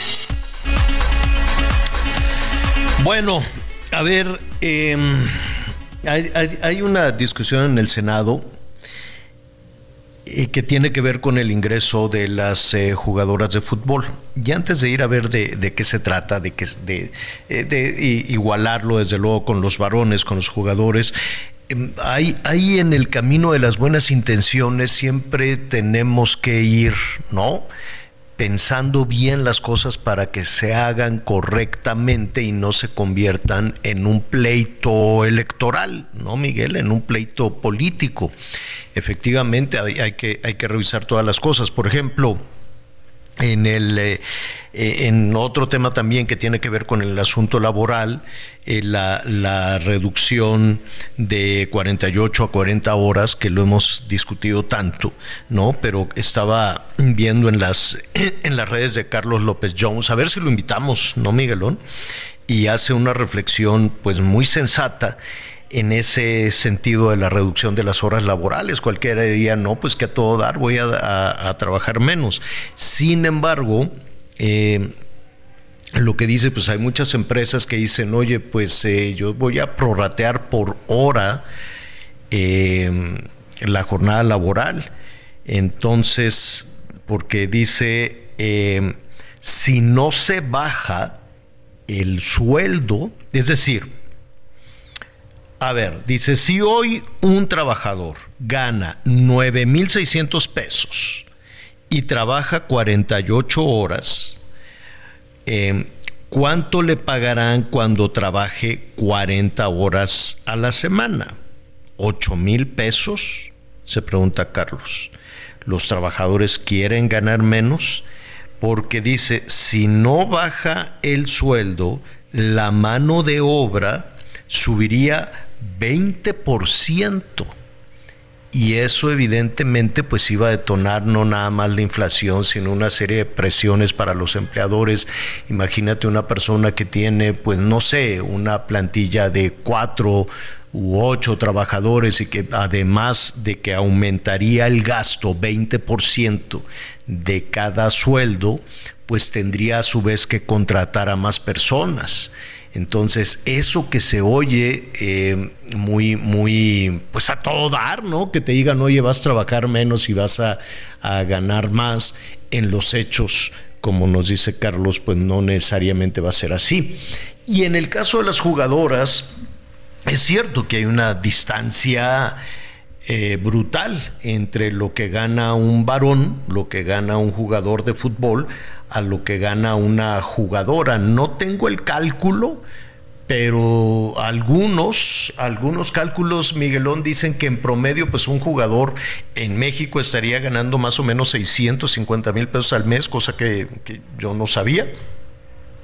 Bueno, a ver, em, hay, una discusión en el Senado eh, que tiene que ver con el ingreso de las eh, jugadoras de fútbol. Y antes de ir a ver de, qué se trata, de, que, de, eh, igualarlo desde luego con los varones, con los jugadores, em, hay en el camino de las buenas intenciones siempre tenemos que ir, ¿no? Pensando bien las cosas para que se hagan correctamente y no se conviertan en un pleito electoral, ¿no, Miguel? En un pleito político. Efectivamente, hay, que, hay que revisar todas las cosas. Por ejemplo, en el eh, eh, en otro tema también que tiene que ver con el asunto laboral, eh, la, la, reducción de 48 a 40 horas, que lo hemos discutido tanto, ¿no? Pero estaba viendo en las, en las redes de Carlos López Jones, a ver si lo invitamos, ¿no, Miguelón? Y hace una reflexión pues muy sensata en ese sentido de la reducción de las horas laborales. Cualquiera diría, no, pues que a todo dar voy a, trabajar menos. Sin embargo, eh, lo que dice, pues hay muchas empresas que dicen, oye, pues eh, yo voy a prorratear por hora em, la jornada laboral. Entonces, porque dice, si no se baja el sueldo, es decir, a ver, dice, si hoy un trabajador gana 9.600 pesos y trabaja 48 horas, em, ¿cuánto le pagarán cuando trabaje 40 horas a la semana? ¿8 mil pesos? Se pregunta Carlos. ¿Los trabajadores quieren ganar menos? Porque dice, si no baja el sueldo, la mano de obra subiría 20%. Y eso evidentemente pues iba a detonar no nada más la inflación, sino una serie de presiones para los empleadores. Imagínate una persona que tiene pues no sé, una plantilla de cuatro u ocho trabajadores y que además de que aumentaría el gasto 20% de cada sueldo, pues tendría a su vez que contratar a más personas. Entonces, eso que se oye eh, muy, muy, pues a todo dar, ¿no? Que te digan, oye, vas a trabajar menos y vas a, a ganar más en los hechos, como nos dice Carlos, pues no necesariamente va a ser así. Y en el caso de las jugadoras, es cierto que hay una distancia eh, brutal entre lo que gana un varón, lo que gana un jugador de fútbol, a lo que gana una jugadora. No tengo el cálculo, pero algunos, algunos cálculos, Miguelón, dicen que en promedio, pues un jugador en México estaría ganando más o menos 650 mil pesos al mes, cosa que, que yo no sabía.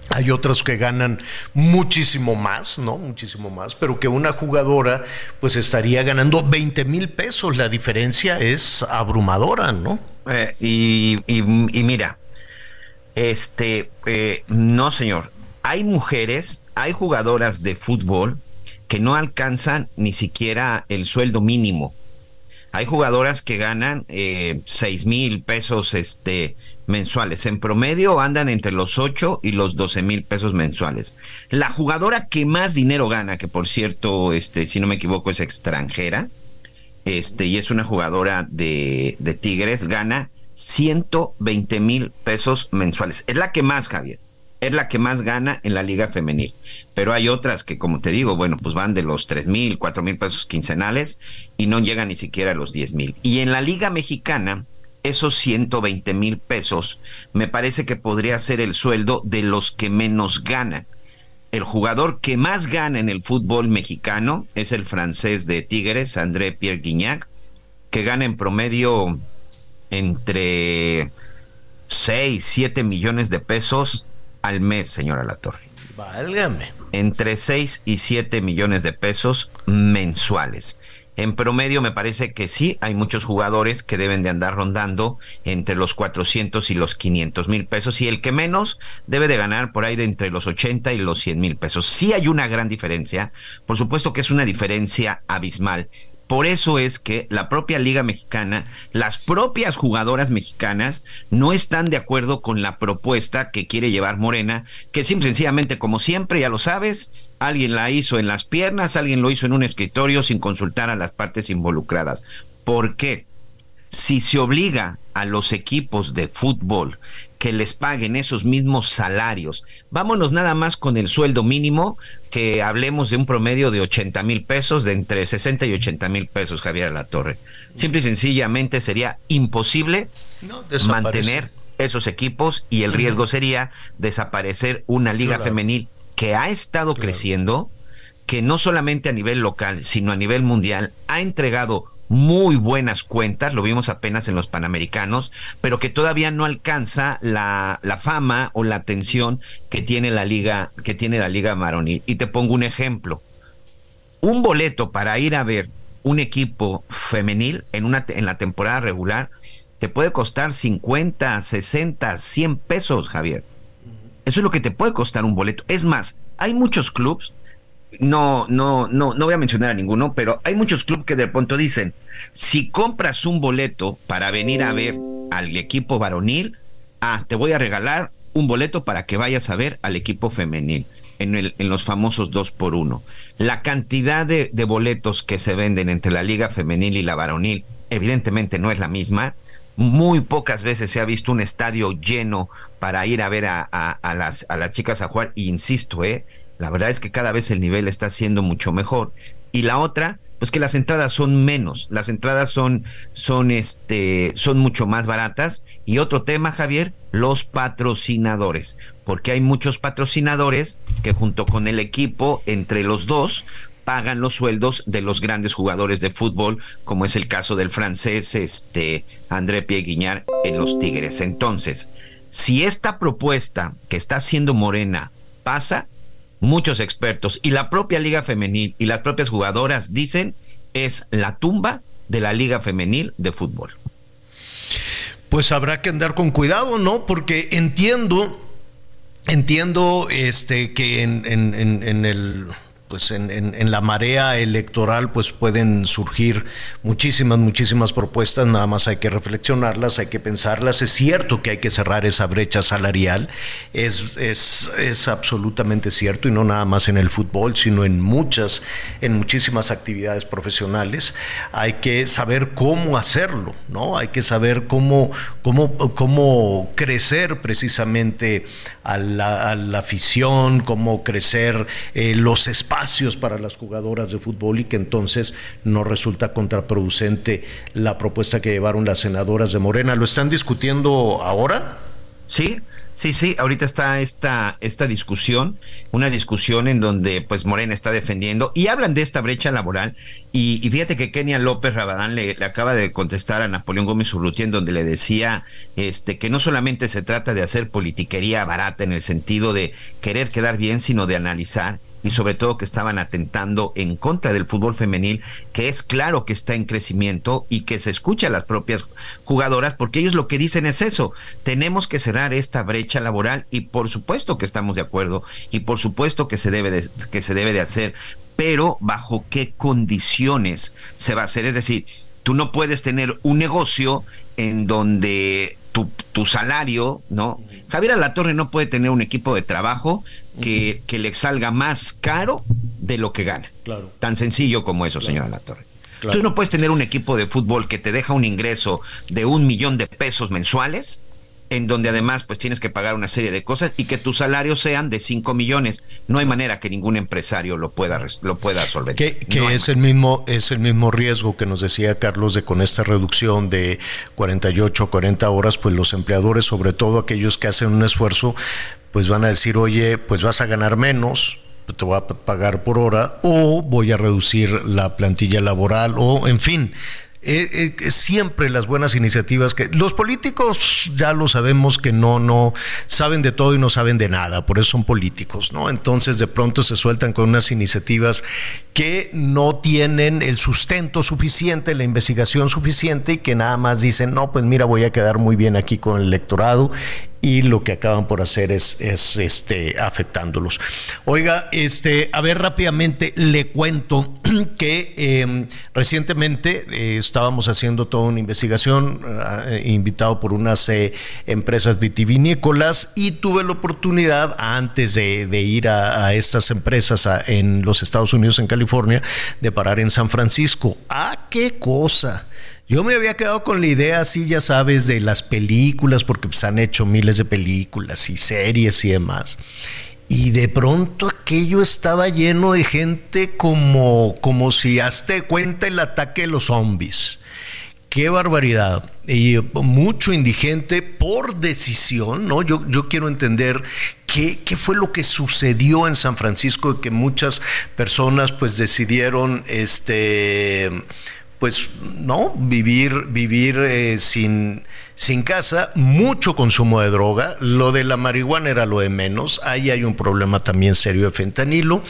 Hay otros que ganan muchísimo más, ¿no? Muchísimo más, pero que una jugadora pues estaría ganando 20 mil pesos. La diferencia es abrumadora, ¿no? Eh, y, y, mira, este, eh, no señor, hay mujeres, hay jugadoras de fútbol que no alcanzan ni siquiera el sueldo mínimo. Hay jugadoras que ganan eh, seis mil pesos este, mensuales. En promedio andan entre los 8 y los 12 mil pesos mensuales. La jugadora que más dinero gana, que por cierto, este, si no me equivoco, es extranjera, este, y es una jugadora de, de Tigres, gana 120 mil pesos mensuales. Es la que más, Javier. Es la que más gana en la liga femenil. Pero hay otras que, como te digo, bueno, pues van de los 3 mil, 4 mil pesos quincenales y no llegan ni siquiera a los 10 mil. Y en la liga mexicana, esos 120 mil pesos me parece que podría ser el sueldo de los que menos ganan. El jugador que más gana en el fútbol mexicano es el francés de Tigres, André Pierre Guignac, que gana en promedio entre 6, 7 millones de pesos al mes, señora Latorre. Válgame. Entre 6 y 7 millones de pesos mensuales. En promedio me parece que sí, hay muchos jugadores que deben de andar rondando entre los 400 y los 500 mil pesos y el que menos debe de ganar por ahí de entre los 80 y los 100 mil pesos. Sí hay una gran diferencia, por supuesto que es una diferencia abismal. Por eso es que la propia Liga Mexicana, las propias jugadoras mexicanas no están de acuerdo con la propuesta que quiere llevar Morena, que simple sencillamente, como siempre, ya lo sabes, alguien la hizo en las piernas, alguien lo hizo en un escritorio sin consultar a las partes involucradas. ¿Por qué? Si se obliga a los equipos de fútbol que les paguen esos mismos salarios. Vámonos nada más con el sueldo mínimo, que hablemos de un promedio de 80 mil pesos, de entre 60 y 80 mil pesos, Javier La Torre. Simple y sencillamente sería imposible mantener esos equipos y el riesgo sería desaparecer una liga femenil que ha estado creciendo, que no solamente a nivel local, sino a nivel mundial, ha entregado muy buenas cuentas, lo vimos apenas en los Panamericanos, pero que todavía no alcanza la, la, fama o la atención que tiene la liga, que tiene la liga maronil. Y te pongo un ejemplo. Un boleto para ir a ver un equipo femenil en una en la temporada regular te puede costar 50, 60, 100 pesos, Javier. Eso es lo que te puede costar un boleto. Es más, hay muchos clubes no, no, no, no voy a mencionar a ninguno, pero hay muchos clubes que de pronto dicen, si compras un boleto para venir a ver al equipo varonil, ah, te voy a regalar un boleto para que vayas a ver al equipo femenil. En, el, en los famosos dos por uno. La cantidad de boletos que se venden entre la liga femenil y la varonil, evidentemente no es la misma. Muy pocas veces se ha visto un estadio lleno para ir a ver a, a, las, a las chicas a jugar. Y insisto, ¿eh? la verdad es que cada vez el nivel está siendo mucho mejor. Y la otra, pues que las entradas son menos, las entradas son, son, este, son mucho más baratas. Y otro tema, Javier, los patrocinadores, porque hay muchos patrocinadores que junto con el equipo, entre los dos, pagan los sueldos de los grandes jugadores de fútbol, como es el caso del francés este, André Pierre en los Tigres. Entonces, si esta propuesta que está haciendo Morena pasa, muchos expertos y la propia Liga Femenil y las propias jugadoras dicen es la tumba de la Liga Femenil de fútbol. Pues habrá que andar con cuidado, ¿no? Porque entiendo, entiendo este que en el pues en, en, la marea electoral pues pueden surgir muchísimas, muchísimas propuestas, nada más hay que reflexionarlas, hay que pensarlas. Es cierto que hay que cerrar esa brecha salarial, es, es, es absolutamente cierto, y no nada más en el fútbol, sino en muchas, en muchísimas actividades profesionales. Hay que saber cómo hacerlo, ¿no? Hay que saber cómo, cómo, cómo crecer precisamente a la, a la afición, cómo crecer eh, los espacios espacios para las jugadoras de fútbol y que entonces no resulta contraproducente la propuesta que llevaron las senadoras de Morena. ¿Lo están discutiendo ahora? Sí, Sí, sí, ahorita está esta, esta discusión, una discusión en donde pues Morena está defendiendo y hablan de esta brecha laboral y, fíjate que Kenia López Rabadán le, le, acaba de contestar a Napoleón Gómez Urrutia en donde le decía este que no solamente se trata de hacer politiquería barata en el sentido de querer quedar bien, sino de analizar y sobre todo que estaban atentando en contra del fútbol femenil, que es claro que está en crecimiento y que se escucha a las propias jugadoras, porque ellos lo que dicen es eso, tenemos que cerrar esta brecha laboral y por supuesto que estamos de acuerdo y por supuesto que se debe de, que se debe de hacer, pero bajo qué condiciones se va a hacer, es decir, tú no puedes tener un negocio en donde tu, tu, salario, ¿no? Javier Alatorre no puede tener un equipo de trabajo que, que, le salga más caro de lo que gana. Claro. Tan sencillo como eso, claro. señor Alatorre. Claro. Tú no puedes tener un equipo de fútbol que te deja un ingreso de un millón de pesos mensuales, en donde además pues tienes que pagar una serie de cosas y que tus salarios sean de 5 millones. No hay manera que ningún empresario lo pueda lo pueda solventar. Que, que no es el mismo es el mismo riesgo que nos decía Carlos de con esta reducción de 48 a 40 horas, pues los empleadores, sobre todo aquellos que hacen un esfuerzo, pues van a decir, "Oye, pues vas a ganar menos." te voy a pagar por hora o voy a reducir la plantilla laboral o en fin eh, eh, siempre las buenas iniciativas que los políticos ya lo sabemos que no no saben de todo y no saben de nada, por eso son políticos, ¿no? Entonces de pronto se sueltan con unas iniciativas que no tienen el sustento suficiente, la investigación suficiente y que nada más dicen, "No, pues mira, voy a quedar muy bien aquí con el electorado." Y lo que acaban por hacer es, es este, afectándolos. Oiga, este, a ver rápidamente le cuento que eh, recientemente eh, estábamos haciendo toda una investigación, eh, invitado por unas eh, empresas vitivinícolas y tuve la oportunidad antes de, ir a, a, estas empresas a, en los Estados Unidos, en California, de parar en San Francisco. ¡Ah, qué cosa! Yo me había quedado con la idea así, ya sabes, de las películas, porque pues han hecho miles de películas y series y demás. Y de pronto aquello estaba lleno de gente como, como si hazte cuenta el ataque de los zombies. Qué barbaridad. Y mucho indigente por decisión, ¿no? Yo, yo quiero entender qué, qué fue lo que sucedió en San Francisco, que muchas personas pues decidieron este pues no, vivir, vivir eh, sin, sin casa, mucho consumo de droga, lo de la marihuana era lo de menos, ahí hay un problema también serio de fentanilo,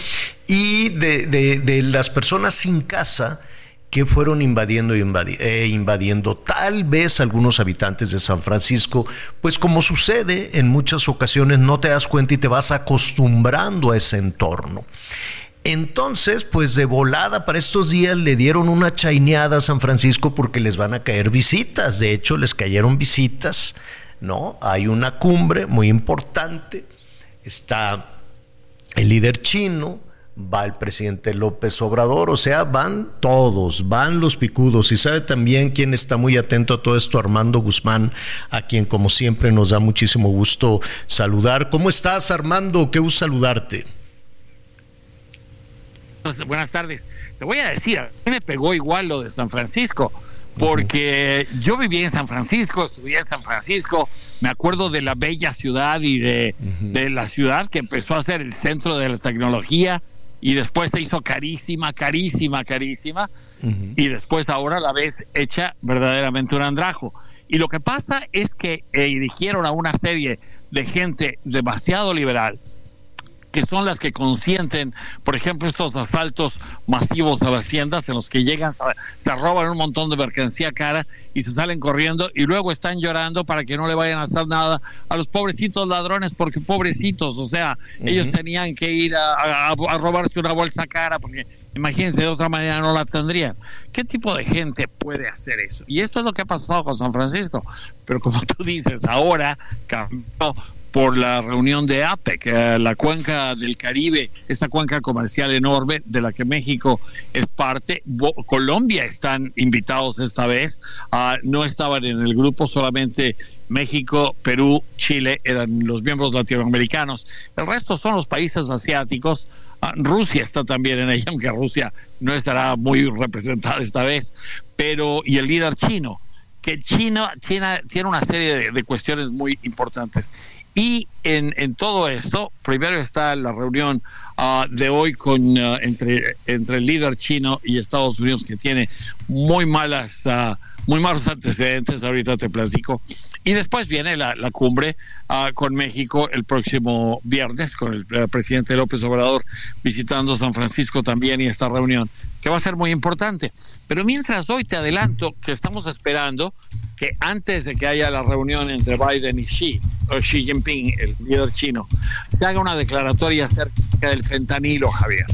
y de, de, de las personas sin casa que fueron invadiendo y invadi eh, invadiendo tal vez algunos habitantes de San Francisco, pues como sucede en muchas ocasiones no te das cuenta y te vas acostumbrando a ese entorno. Entonces, pues de volada para estos días le dieron una chaineada a San Francisco porque les van a caer visitas. De hecho, les cayeron visitas, ¿no? Hay una cumbre muy importante. Está el líder chino, va el presidente López Obrador, o sea, van todos, van los picudos. Y sabe también quién está muy atento a todo esto, Armando Guzmán, a quien como siempre nos da muchísimo gusto saludar. ¿Cómo estás, Armando? Qué gusto saludarte. Buenas tardes. Te voy a decir, a mí me pegó igual lo de San Francisco, porque yo viví en San Francisco, estudié en San Francisco, me acuerdo de la bella ciudad y de, de la ciudad que empezó a ser el centro de la tecnología, y después se hizo carísima, carísima, carísima, y después ahora la ves hecha verdaderamente un andrajo. Y lo que pasa es que eligieron a una serie de gente demasiado liberal, que son las que consienten, por ejemplo, estos asaltos masivos a las haciendas en los que llegan, se roban un montón de mercancía cara y se salen corriendo y luego están llorando para que no le vayan a hacer nada a los pobrecitos ladrones, porque pobrecitos, o sea, ellos tenían que ir a, a, robarse una bolsa cara, porque imagínense, de otra manera no la tendrían. ¿Qué tipo de gente puede hacer eso? Y esto es lo que ha pasado con San Francisco. Pero como tú dices, ahora cambió por la reunión de APEC, eh, la cuenca del Caribe, esta cuenca comercial enorme de la que México es parte. Colombia están invitados esta vez, uh, no estaban en el grupo solamente México, Perú, Chile eran los miembros latinoamericanos. El resto son los países asiáticos. Uh, Rusia está también en ella, aunque Rusia no estará muy representada esta vez, pero y el líder chino que China, China tiene una serie de, cuestiones muy importantes. Y en, en todo esto, primero está la reunión uh, de hoy con uh, entre, entre el líder chino y Estados Unidos, que tiene muy malas, uh, muy malos antecedentes, ahorita te platico. Y después viene la, la cumbre con México el próximo viernes, con el, el presidente López Obrador visitando San Francisco también y esta reunión, que va a ser muy importante. Pero mientras hoy te adelanto que estamos esperando que antes de que haya la reunión entre Biden y Xi, o Xi Jinping, el líder chino, se haga una declaratoria acerca del fentanilo, Javier,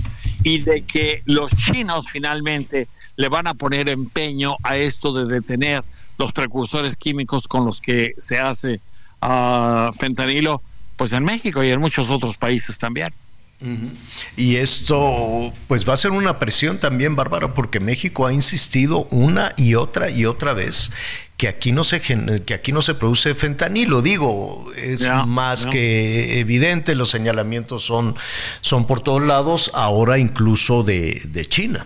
y de que los chinos finalmente le van a poner empeño a esto de detener los precursores químicos con los que se hace uh, fentanilo, pues en México y en muchos otros países también. Y esto, pues va a ser una presión también, Bárbara, porque México ha insistido una y otra y otra vez que aquí no se que aquí no se produce fentanilo. Digo, es yeah, más yeah. que evidente, los señalamientos son, son por todos lados, ahora incluso de, de China.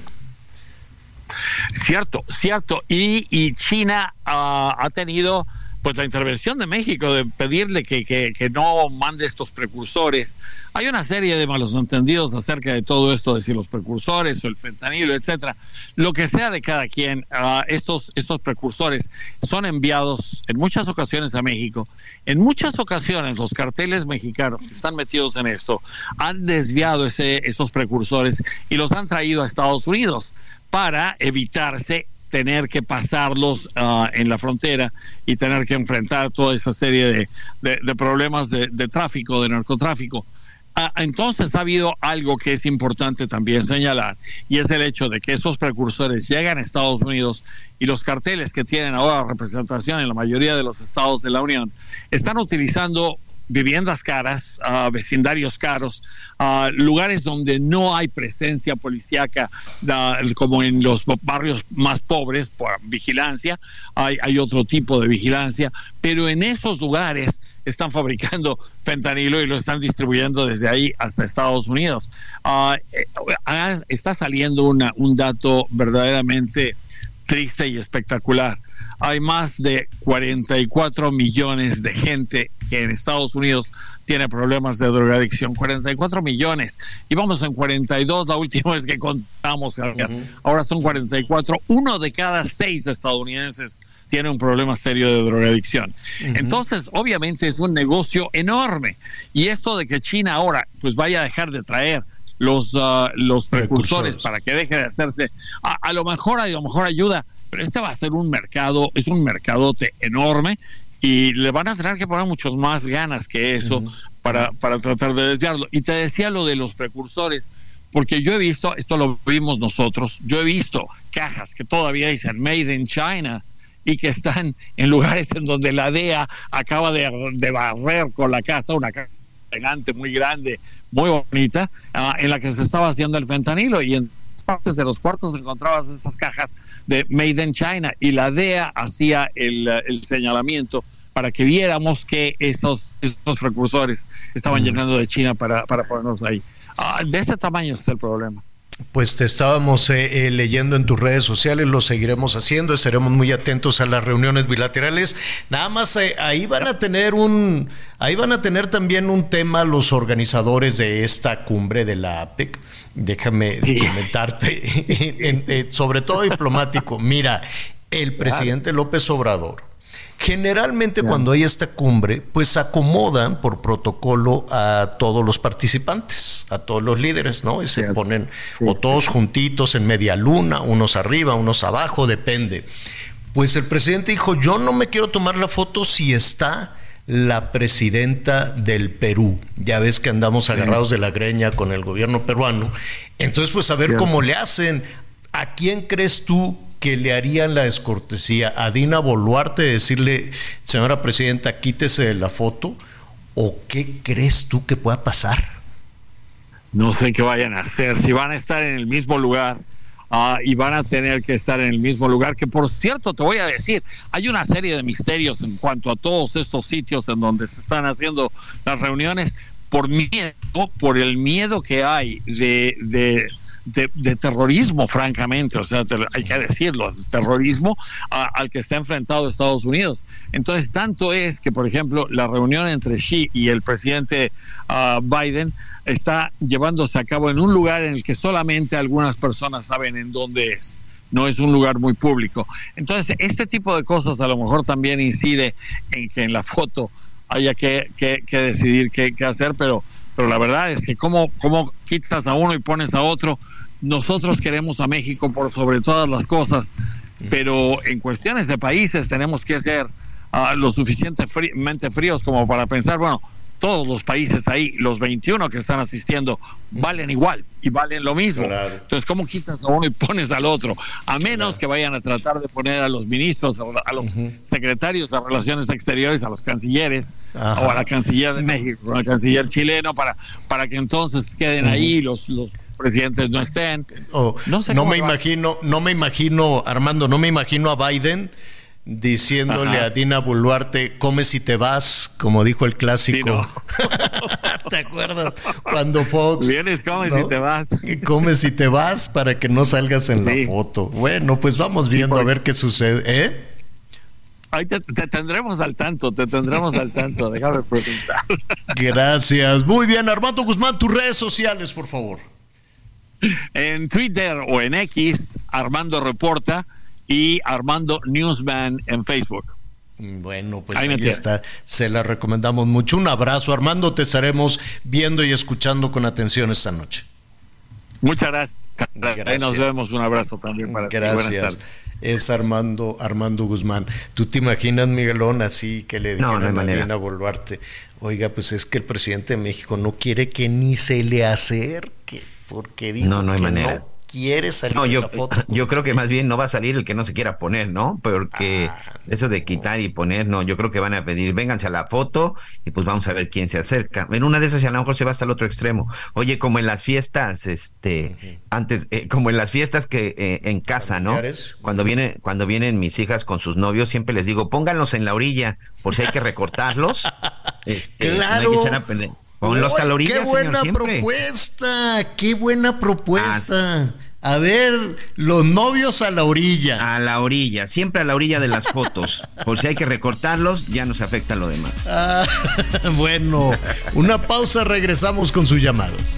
Cierto, cierto. Y, y China uh, ha tenido pues la intervención de México de pedirle que, que, que, no mande estos precursores. Hay una serie de malos entendidos acerca de todo esto, de si los precursores o el fentanilo, etcétera. Lo que sea de cada quien, uh, estos, estos precursores son enviados en muchas ocasiones a México. En muchas ocasiones los carteles mexicanos que están metidos en esto han desviado ese, esos precursores y los han traído a Estados Unidos para evitarse tener que pasarlos uh, en la frontera y tener que enfrentar toda esa serie de, de, problemas de, de, tráfico, de narcotráfico. Uh, entonces ha habido algo que es importante también señalar y es el hecho de que esos precursores llegan a Estados Unidos y los carteles que tienen ahora representación en la mayoría de los estados de la Unión están utilizando viviendas caras, uh, vecindarios caros, uh, lugares donde no hay presencia policíaca como en los barrios más pobres por vigilancia, hay, hay otro tipo de vigilancia, pero en esos lugares están fabricando fentanilo y lo están distribuyendo desde ahí hasta Estados Unidos. está saliendo una, un dato verdaderamente triste y espectacular hay más de 44 millones de gente que en Estados Unidos tiene problemas de drogadicción. 44 millones. Y vamos en 42 la última vez que contamos. Uh -huh. Ahora son 44. Uno de cada seis estadounidenses tiene un problema serio de drogadicción. Uh -huh. Entonces, obviamente es un negocio enorme. Y esto de que China ahora pues vaya a dejar de traer los, uh, los precursores, precursores, para que deje de hacerse, a, a lo mejor a lo mejor ayuda pero este va a ser un mercado, es un mercadote enorme y le van a tener que poner muchos más ganas que eso uh -huh. para, para tratar de desviarlo. Y te decía lo de los precursores, porque yo he visto, esto lo vimos nosotros, yo he visto cajas que todavía dicen Made in China y que están en lugares en donde la DEA acaba de, barrer con la casa, una elegante, muy grande, muy bonita, ah, en la que se estaba haciendo el fentanilo y en partes de los cuartos encontrabas estas cajas de Made in China y la DEA hacía el, el señalamiento para que viéramos que esos, esos precursores estaban llenando de China para, para ponernos ahí. Ah, de ese tamaño es el problema. Pues te estábamos eh, eh, leyendo en tus redes sociales, lo seguiremos haciendo, estaremos muy atentos a las reuniones bilaterales. Nada más eh, ahí van a tener un, ahí van a tener también un tema los organizadores de esta cumbre de la APEC. Déjame comentarte, sobre todo diplomático. Mira, el presidente López Obrador Generalmente cuando hay esta cumbre, pues acomodan por protocolo a todos los participantes, a todos los líderes, ¿no? Y se ponen o todos juntitos en media luna, unos arriba, unos abajo, depende. Pues el presidente dijo, yo no me quiero tomar la foto si está la presidenta del Perú. Ya ves que andamos agarrados de la greña con el gobierno peruano. Entonces, pues a ver cómo le hacen. ¿A quién crees tú que le harían la descortesía a Dina Boluarte decirle, señora presidenta, quítese de la foto? ¿O qué crees tú que pueda pasar? No sé qué vayan a hacer, si van a estar en el mismo lugar ah, y van a tener que estar en el mismo lugar, que por cierto te voy a decir, hay una serie de misterios en cuanto a todos estos sitios en donde se están haciendo las reuniones por miedo, por el miedo que hay de, de de, terrorismo, francamente, o sea, hay que decirlo, terrorismo al que está enfrentado Estados Unidos. Entonces, tanto es que, por ejemplo, la reunión entre Xi y el presidente ah, Biden está llevándose a cabo en un lugar en el que solamente algunas personas saben en dónde es. No es un lugar muy público. Entonces, este tipo de cosas a lo mejor también incide en que en la foto haya que, que, decidir qué, qué, hacer, pero, pero la verdad es que cómo, cómo quitas a uno y pones a otro, nosotros queremos a México por sobre todas las cosas, pero en cuestiones de países tenemos que ser ah, lo suficientemente fríos como para pensar, bueno, todos los países ahí, los 21 que están asistiendo, valen igual y valen lo mismo. Entonces, ¿cómo quitas a uno y pones al otro? A menos que vayan a tratar de poner a los ministros, a los secretarios de Relaciones Exteriores, a los cancilleres, o a la canciller de México, al canciller chileno, para, para que entonces queden ahí los, los presidentes no estén. no, me imagino, no me imagino, Armando, no me imagino a Biden diciéndole a Dina Boluarte, come si te vas, como dijo el clásico. ¿Te acuerdas? Cuando Fox... Vienes, come si te vas. Come si te vas para que no salgas en la foto. Bueno, pues vamos viendo a ver qué sucede. ¿Eh? Ahí te, tendremos al tanto, te tendremos al tanto. Déjame preguntar. Gracias. Muy bien, Armando Guzmán, tus redes sociales, por favor. En Twitter o en X, Armando Reporta y Armando Newsman en Facebook. Bueno, pues ahí, está. Se la recomendamos mucho. Un abrazo, Armando. Te estaremos viendo y escuchando con atención esta noche. Muchas gracias. Ahí nos vemos. Un abrazo también para Gracias. Es Armando, Armando Guzmán. ¿Tú te imaginas, Miguelón, así que le dijeron a Marina Boluarte, oiga, pues es que el presidente de México no quiere que ni se le acerque? Porque dijo no, no hay manera. no quiere salir no, yo, la foto. Yo creo que más bien no va a salir el que no se quiera poner, ¿no? Porque ah, eso de quitar y poner, no, yo creo que van a pedir, vénganse a la foto y pues vamos a ver quién se acerca. En una de esas a lo mejor se va hasta el otro extremo. Oye, como en las fiestas, este, antes, eh, como en las fiestas que eh, en casa, ¿no? Cuando vienen, cuando vienen mis hijas con sus novios, siempre les digo, pónganlos en la orilla, por si hay que recortarlos. Este, claro. Con los calorías. Qué buena propuesta, qué buena propuesta. A ver, los novios a la orilla. A la orilla, siempre a la orilla de las fotos. Por si hay que recortarlos, ya nos afecta lo demás. Ah, bueno, una pausa, regresamos con sus llamadas.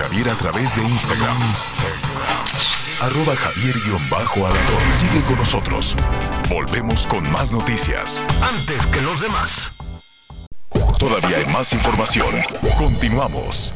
Javier a través de Instagram. Arroba javier alador Sigue con nosotros. Volvemos con más noticias. Antes que los demás. Todavía hay más información. Continuamos.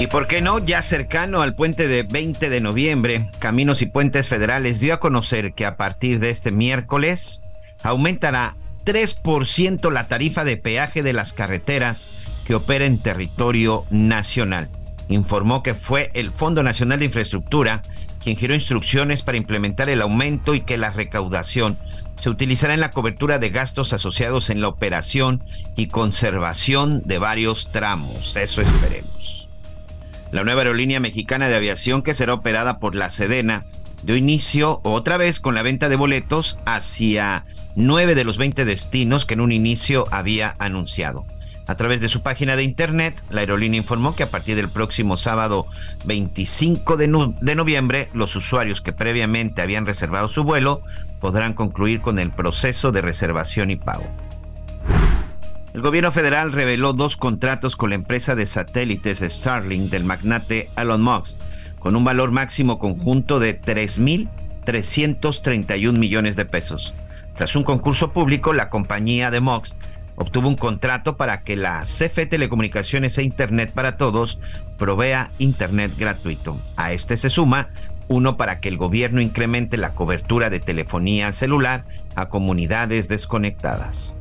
Y por qué no, ya cercano al puente de 20 de noviembre, Caminos y Puentes Federales dio a conocer que a partir de este miércoles aumentará 3% la tarifa de peaje de las carreteras que opera en territorio nacional. Informó que fue el Fondo Nacional de Infraestructura quien giró instrucciones para implementar el aumento y que la recaudación se utilizará en la cobertura de gastos asociados en la operación y conservación de varios tramos. Eso esperemos. La nueva aerolínea mexicana de aviación que será operada por la Sedena dio inicio otra vez con la venta de boletos hacia nueve de los 20 destinos que en un inicio había anunciado. A través de su página de internet, la aerolínea informó que a partir del próximo sábado 25 de, de, noviembre, los usuarios que previamente habían reservado su vuelo podrán concluir con el proceso de reservación y pago. El gobierno federal reveló dos contratos con la empresa de satélites Starlink del magnate Elon Musk, con un valor máximo conjunto de 3.331 millones de pesos. Tras un concurso público, la compañía de Musk obtuvo un contrato para que la CFE Telecomunicaciones e Internet para Todos provea Internet gratuito. A este se suma uno para que el gobierno incremente la cobertura de telefonía celular a comunidades desconectadas.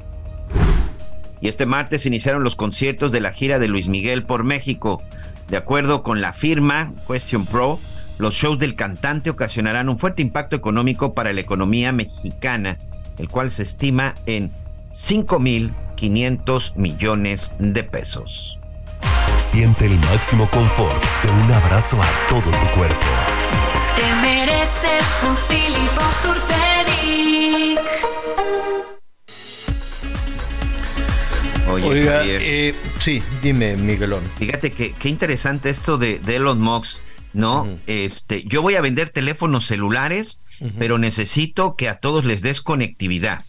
Y este martes iniciaron los conciertos de la gira de Luis Miguel por México. De acuerdo con la firma Question Pro, los shows del cantante ocasionarán un fuerte impacto económico para la economía mexicana, el cual se estima en 5.500 millones de pesos. Siente el máximo confort de un abrazo a todo tu cuerpo. Te mereces un Oiga, eh, sí, dime, Miguelón. Fíjate que qué interesante esto de, Elon Musk, ¿no? Este, yo voy a vender teléfonos celulares, pero necesito que a todos les des conectividad.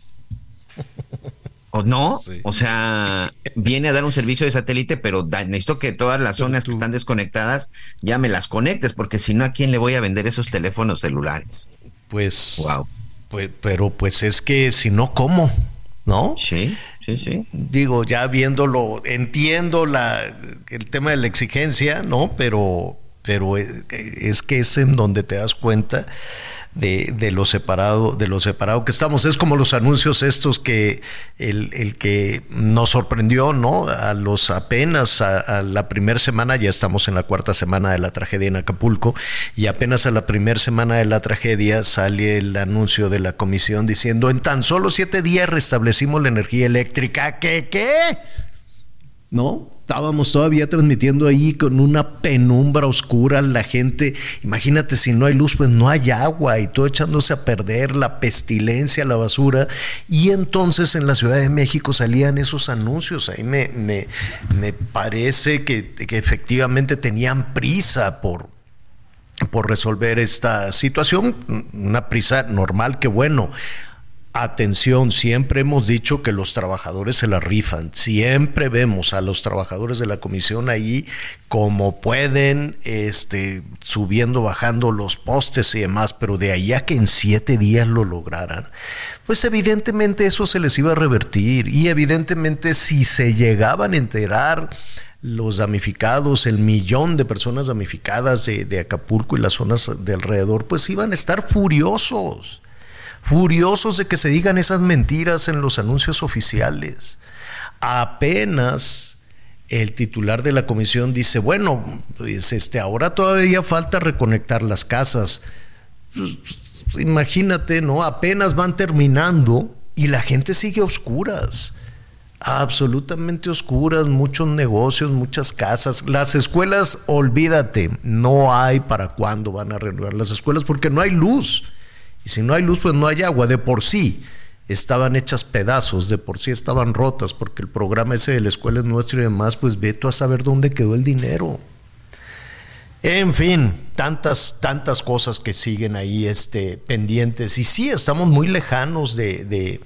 ¿O no? O sea, viene a dar un servicio de satélite, pero necesito que todas las zonas que están desconectadas ya me las conectes, porque si no, ¿a quién le voy a vender esos teléfonos celulares? Pues, wow. Pues, pero pues es que si no, ¿cómo? ¿No? Sí. Sí, sí. Digo, ya viéndolo, entiendo la, el tema de la exigencia, ¿no? Pero, pero es que es en donde te das cuenta de, de, lo separado, de lo separado que estamos. Es como los anuncios estos que el, el que nos sorprendió, ¿no? A los apenas a, la primera semana, ya estamos en la cuarta semana de la tragedia en Acapulco, y apenas a la primera semana de la tragedia sale el anuncio de la comisión diciendo en tan solo siete días restablecimos la energía eléctrica. ¿Qué? ¿Qué? ¿No? Estábamos todavía transmitiendo ahí con una penumbra oscura, la gente, imagínate si no hay luz, pues no hay agua y todo echándose a perder, la pestilencia, la basura. Y entonces en la Ciudad de México salían esos anuncios, ahí me, me, me parece que, que efectivamente tenían prisa por, por resolver esta situación, una prisa normal que bueno. Atención, siempre hemos dicho que los trabajadores se la rifan, siempre vemos a los trabajadores de la comisión ahí como pueden, este, subiendo, bajando los postes y demás, pero de ahí a que en siete días lo lograran, pues evidentemente eso se les iba a revertir. Y evidentemente si se llegaban a enterar los damnificados, el millón de personas damnificadas de, de Acapulco y las zonas de alrededor, pues iban a estar furiosos, furiosos de que se digan esas mentiras en los anuncios oficiales. Apenas el titular de la comisión dice, bueno, pues este, ahora todavía falta reconectar las casas. Pues, imagínate, ¿no? Apenas van terminando y la gente sigue a oscuras absolutamente oscuras, muchos negocios, muchas casas. Las escuelas, olvídate, no hay para cuándo van a renovar las escuelas porque no hay luz. Y si no hay luz, pues no hay agua de por sí. Estaban hechas pedazos, de por sí estaban rotas, porque el programa ese de la escuela es nuestro y demás, pues ve tú a saber dónde quedó el dinero. En fin, tantas, tantas cosas que siguen ahí este, pendientes. Y sí, estamos muy lejanos de, de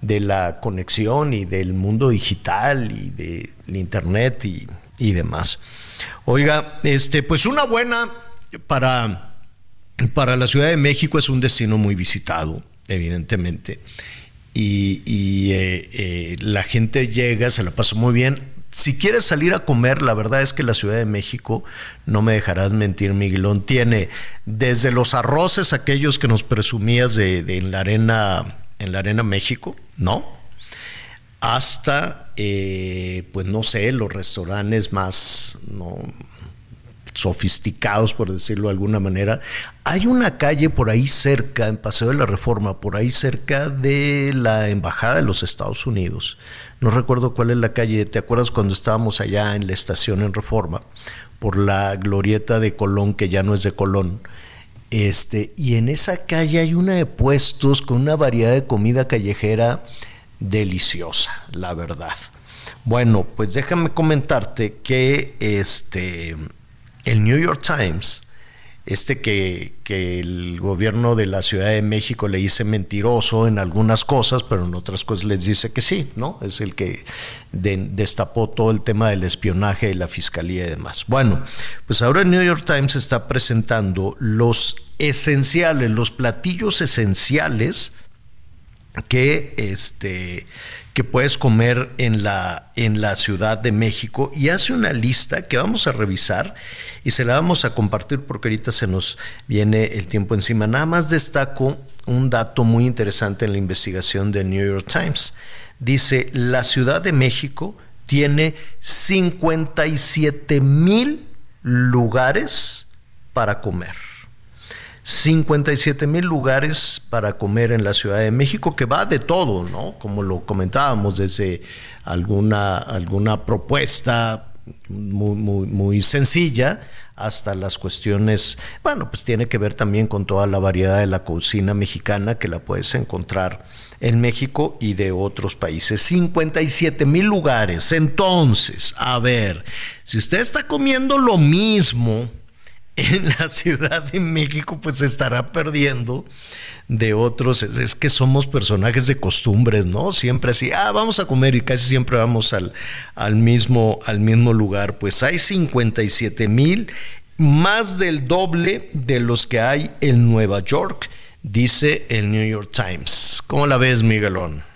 de la conexión y del mundo digital y del internet y, demás. Oiga, este, pues una buena para, para la Ciudad de México es un destino muy visitado, evidentemente. Y, eh, eh, la gente llega, se la pasa muy bien. Si quieres salir a comer, la verdad es que la Ciudad de México, no me dejarás mentir, Miguelón, tiene desde los arroces, aquellos que nos presumías de, en la arena en la Arena México, ¿no? Hasta, eh, pues no sé, los restaurantes más sofisticados, por decirlo de alguna manera. Hay una calle por ahí cerca, en Paseo de la Reforma, por ahí cerca de la Embajada de los Estados Unidos. No recuerdo cuál es la calle, ¿te acuerdas cuando estábamos allá en la estación en Reforma? Por la glorieta de Colón, que ya no es de Colón este, y en esa calle hay una de puestos con una variedad de comida callejera deliciosa, la verdad. Bueno, pues déjame comentarte que este, el New York Times este que, el gobierno de la Ciudad de México le dice mentiroso en algunas cosas, pero en otras cosas les dice que sí, ¿no? Es el que destapó todo el tema del espionaje de la fiscalía y demás. Bueno, pues ahora el New York Times está presentando los esenciales, los platillos esenciales que este que puedes comer en la, en la Ciudad de México y hace una lista que vamos a revisar y se la vamos a compartir porque ahorita se nos viene el tiempo encima. Nada más destaco un dato muy interesante en la investigación del New York Times. Dice, la Ciudad de México tiene 57 mil lugares para comer. 57 mil lugares para comer en la Ciudad de México, que va de todo, ¿no? Como lo comentábamos, desde alguna, alguna propuesta muy, muy, muy sencilla hasta las cuestiones, bueno, pues tiene que ver también con toda la variedad de la cocina mexicana que la puedes encontrar en México y de otros países. 57 mil lugares. Entonces, a ver, si usted está comiendo lo mismo, en la Ciudad de México pues se estará perdiendo de otros. Es que somos personajes de costumbres, ¿no? Siempre así, ah, vamos a comer y casi siempre vamos al, al, mismo, al mismo lugar. Pues hay 57 mil, más del doble de los que hay en Nueva York, dice el New York Times. ¿Cómo la ves, Miguelón?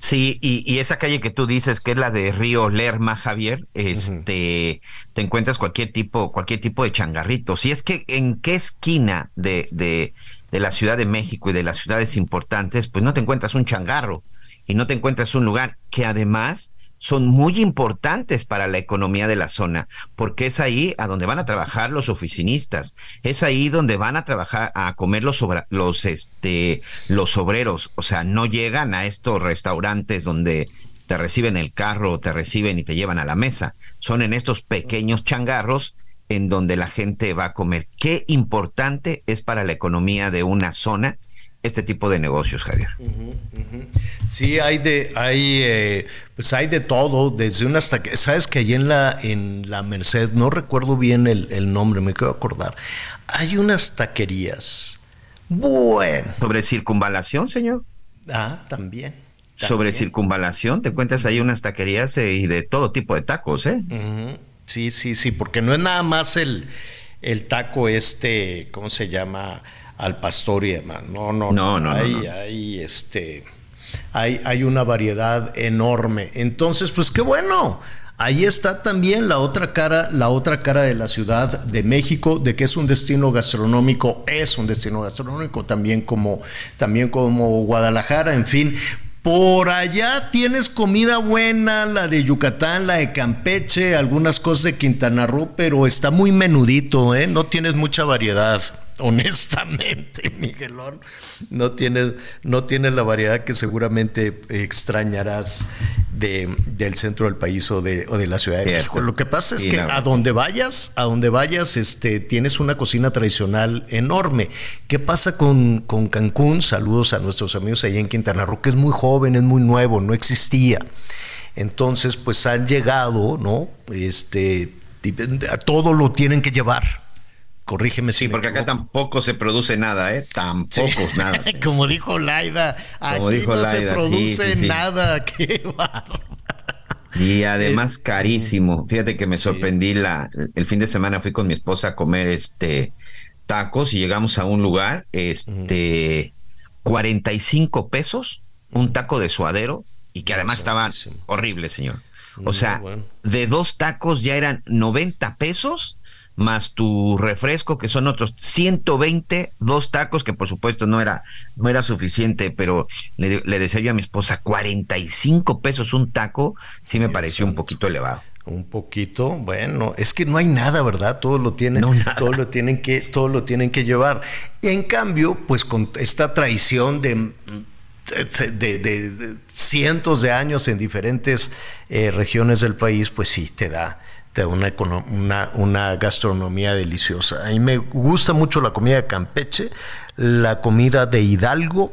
Sí, y, esa calle que tú dices que es la de Río Lerma, Javier, este, te encuentras cualquier tipo, cualquier tipo de changarrito. Si es que en qué esquina de, de, de la Ciudad de México y de las ciudades importantes, pues no te encuentras un changarro y no te encuentras un lugar que además son muy importantes para la economía de la zona, porque es ahí a donde van a trabajar los oficinistas, es ahí donde van a trabajar, a comer los, los, este, los obreros, o sea, no llegan a estos restaurantes donde te reciben el carro, te reciben y te llevan a la mesa, son en estos pequeños changarros en donde la gente va a comer. Qué importante es para la economía de una zona este tipo de negocios, Javier. Sí, hay de, hay, eh, pues hay de todo, desde una hasta que, sabes que allí en la, en la Merced, no recuerdo bien el, nombre, me quiero acordar, hay unas taquerías. Bueno. ¿Sobre circunvalación, señor? Ah, también. Sobre circunvalación, te encuentras ahí unas taquerías eh, y de todo tipo de tacos, ¿eh? Sí, sí, sí, porque no es nada más el, el taco este, ¿cómo se llama? Al pastor y demás. No, no, no. no, hay, este, hay, hay una variedad enorme. Entonces, pues qué bueno. Ahí está también la otra cara, la otra cara de la Ciudad de México, de que es un destino gastronómico, es un destino gastronómico también como, también como Guadalajara, en fin. Por allá tienes comida buena, la de Yucatán, la de Campeche, algunas cosas de Quintana Roo, pero está muy menudito, ¿eh? No tienes mucha variedad honestamente, Miguelón, no tienes, no tienes la variedad que seguramente extrañarás de, del centro del país o de, o de la Ciudad de México. Lo que pasa es Sí, que a donde vayas, a donde vayas, este, tienes una cocina tradicional enorme. ¿Qué pasa con, con Cancún? Saludos a nuestros amigos allá en Quintana Roo, que es muy joven, es muy nuevo, no existía. Entonces, pues han llegado, ¿no? Este, a todo lo tienen que llevar. Corrígeme si Sí, porque acá tampoco se produce nada, ¿eh? Tampoco nada. Como dijo Laida, Como aquí dijo no se Laida, produce nada. Qué bárbaro. Y además carísimo. Fíjate que me sorprendí la, el fin de semana fui con mi esposa a comer este tacos y llegamos a un lugar, este 45 pesos, un taco de suadero y que además estaba horrible, señor. O sea, bueno. de dos tacos ya eran 90 pesos más tu refresco que son otros 120, dos tacos que por supuesto no era no era suficiente, pero le, le decía yo a mi esposa 45 pesos un taco, sí me pareció un poquito elevado. Un poquito, bueno, es que no hay nada, ¿verdad? Todo lo tienen, todo lo tienen que, todo lo tienen que llevar. En cambio, pues con esta traición de, de, de- de cientos de años en diferentes eh, regiones del país, pues sí, te da, da una, gastronomía deliciosa. A mí me gusta mucho la comida de Campeche, la comida de Hidalgo,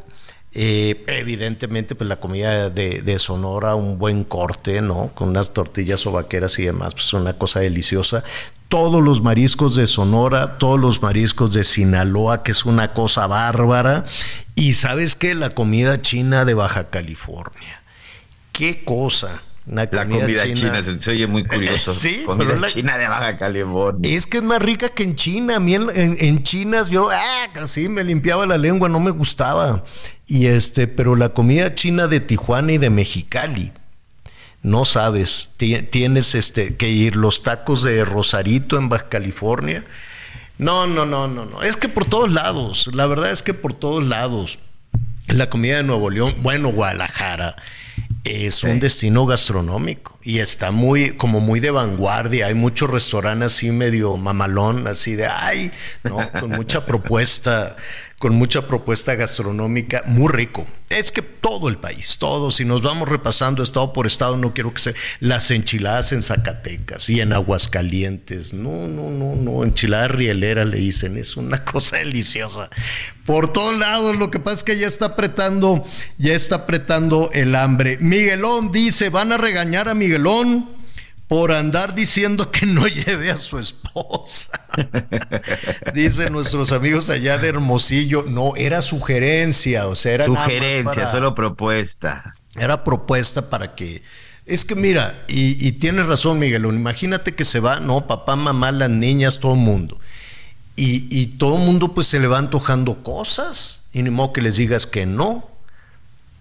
eh, evidentemente, pues la comida de, de Sonora, un buen corte, ¿no? Con unas tortillas o vaqueras y demás, pues una cosa deliciosa. Todos los mariscos de Sonora, todos los mariscos de Sinaloa, que es una cosa bárbara. Y sabes qué, la comida china de Baja California. Qué cosa. Una La comida china, se, se oye muy curioso. Sí, comida pero la- china de Baja California. Es que es más rica que en China. A mí en, en- en China yo ah, casi me limpiaba la lengua, no me gustaba. Y este, pero la comida china de Tijuana y de Mexicali, no sabes, ti- tienes este que ir los tacos de Rosarito en Baja California. No, no, no, no, no. Es que por todos lados, la verdad es que por todos lados. La comida de Nuevo León, bueno, Guadalajara es un destino gastronómico y está muy como muy de vanguardia. Hay muchos restaurantes así medio mamalón, así de ay, no, con mucha propuesta, con mucha propuesta gastronómica, muy rico. Es que todo el país, todo, si nos vamos repasando estado por estado, no quiero que se las enchiladas en Zacatecas y en Aguascalientes. No, no, no, no, enchilada rielera le dicen, es una cosa deliciosa. Por todos lados, lo que pasa es que ya está apretando, ya está apretando el hambre. Miguelón dice, van a regañar a Miguelón por andar diciendo que no lleve a su esposa. Dicen nuestros amigos allá de Hermosillo, no, era sugerencia, o sea, era Sugerencia, para- solo propuesta. era propuesta para que. Es que mira, y, y tienes razón, Miguelón. Imagínate que se va, no, papá, mamá, las niñas, todo el mundo. Y, y todo el mundo, pues se le va antojando cosas. Y ni modo que les digas que no.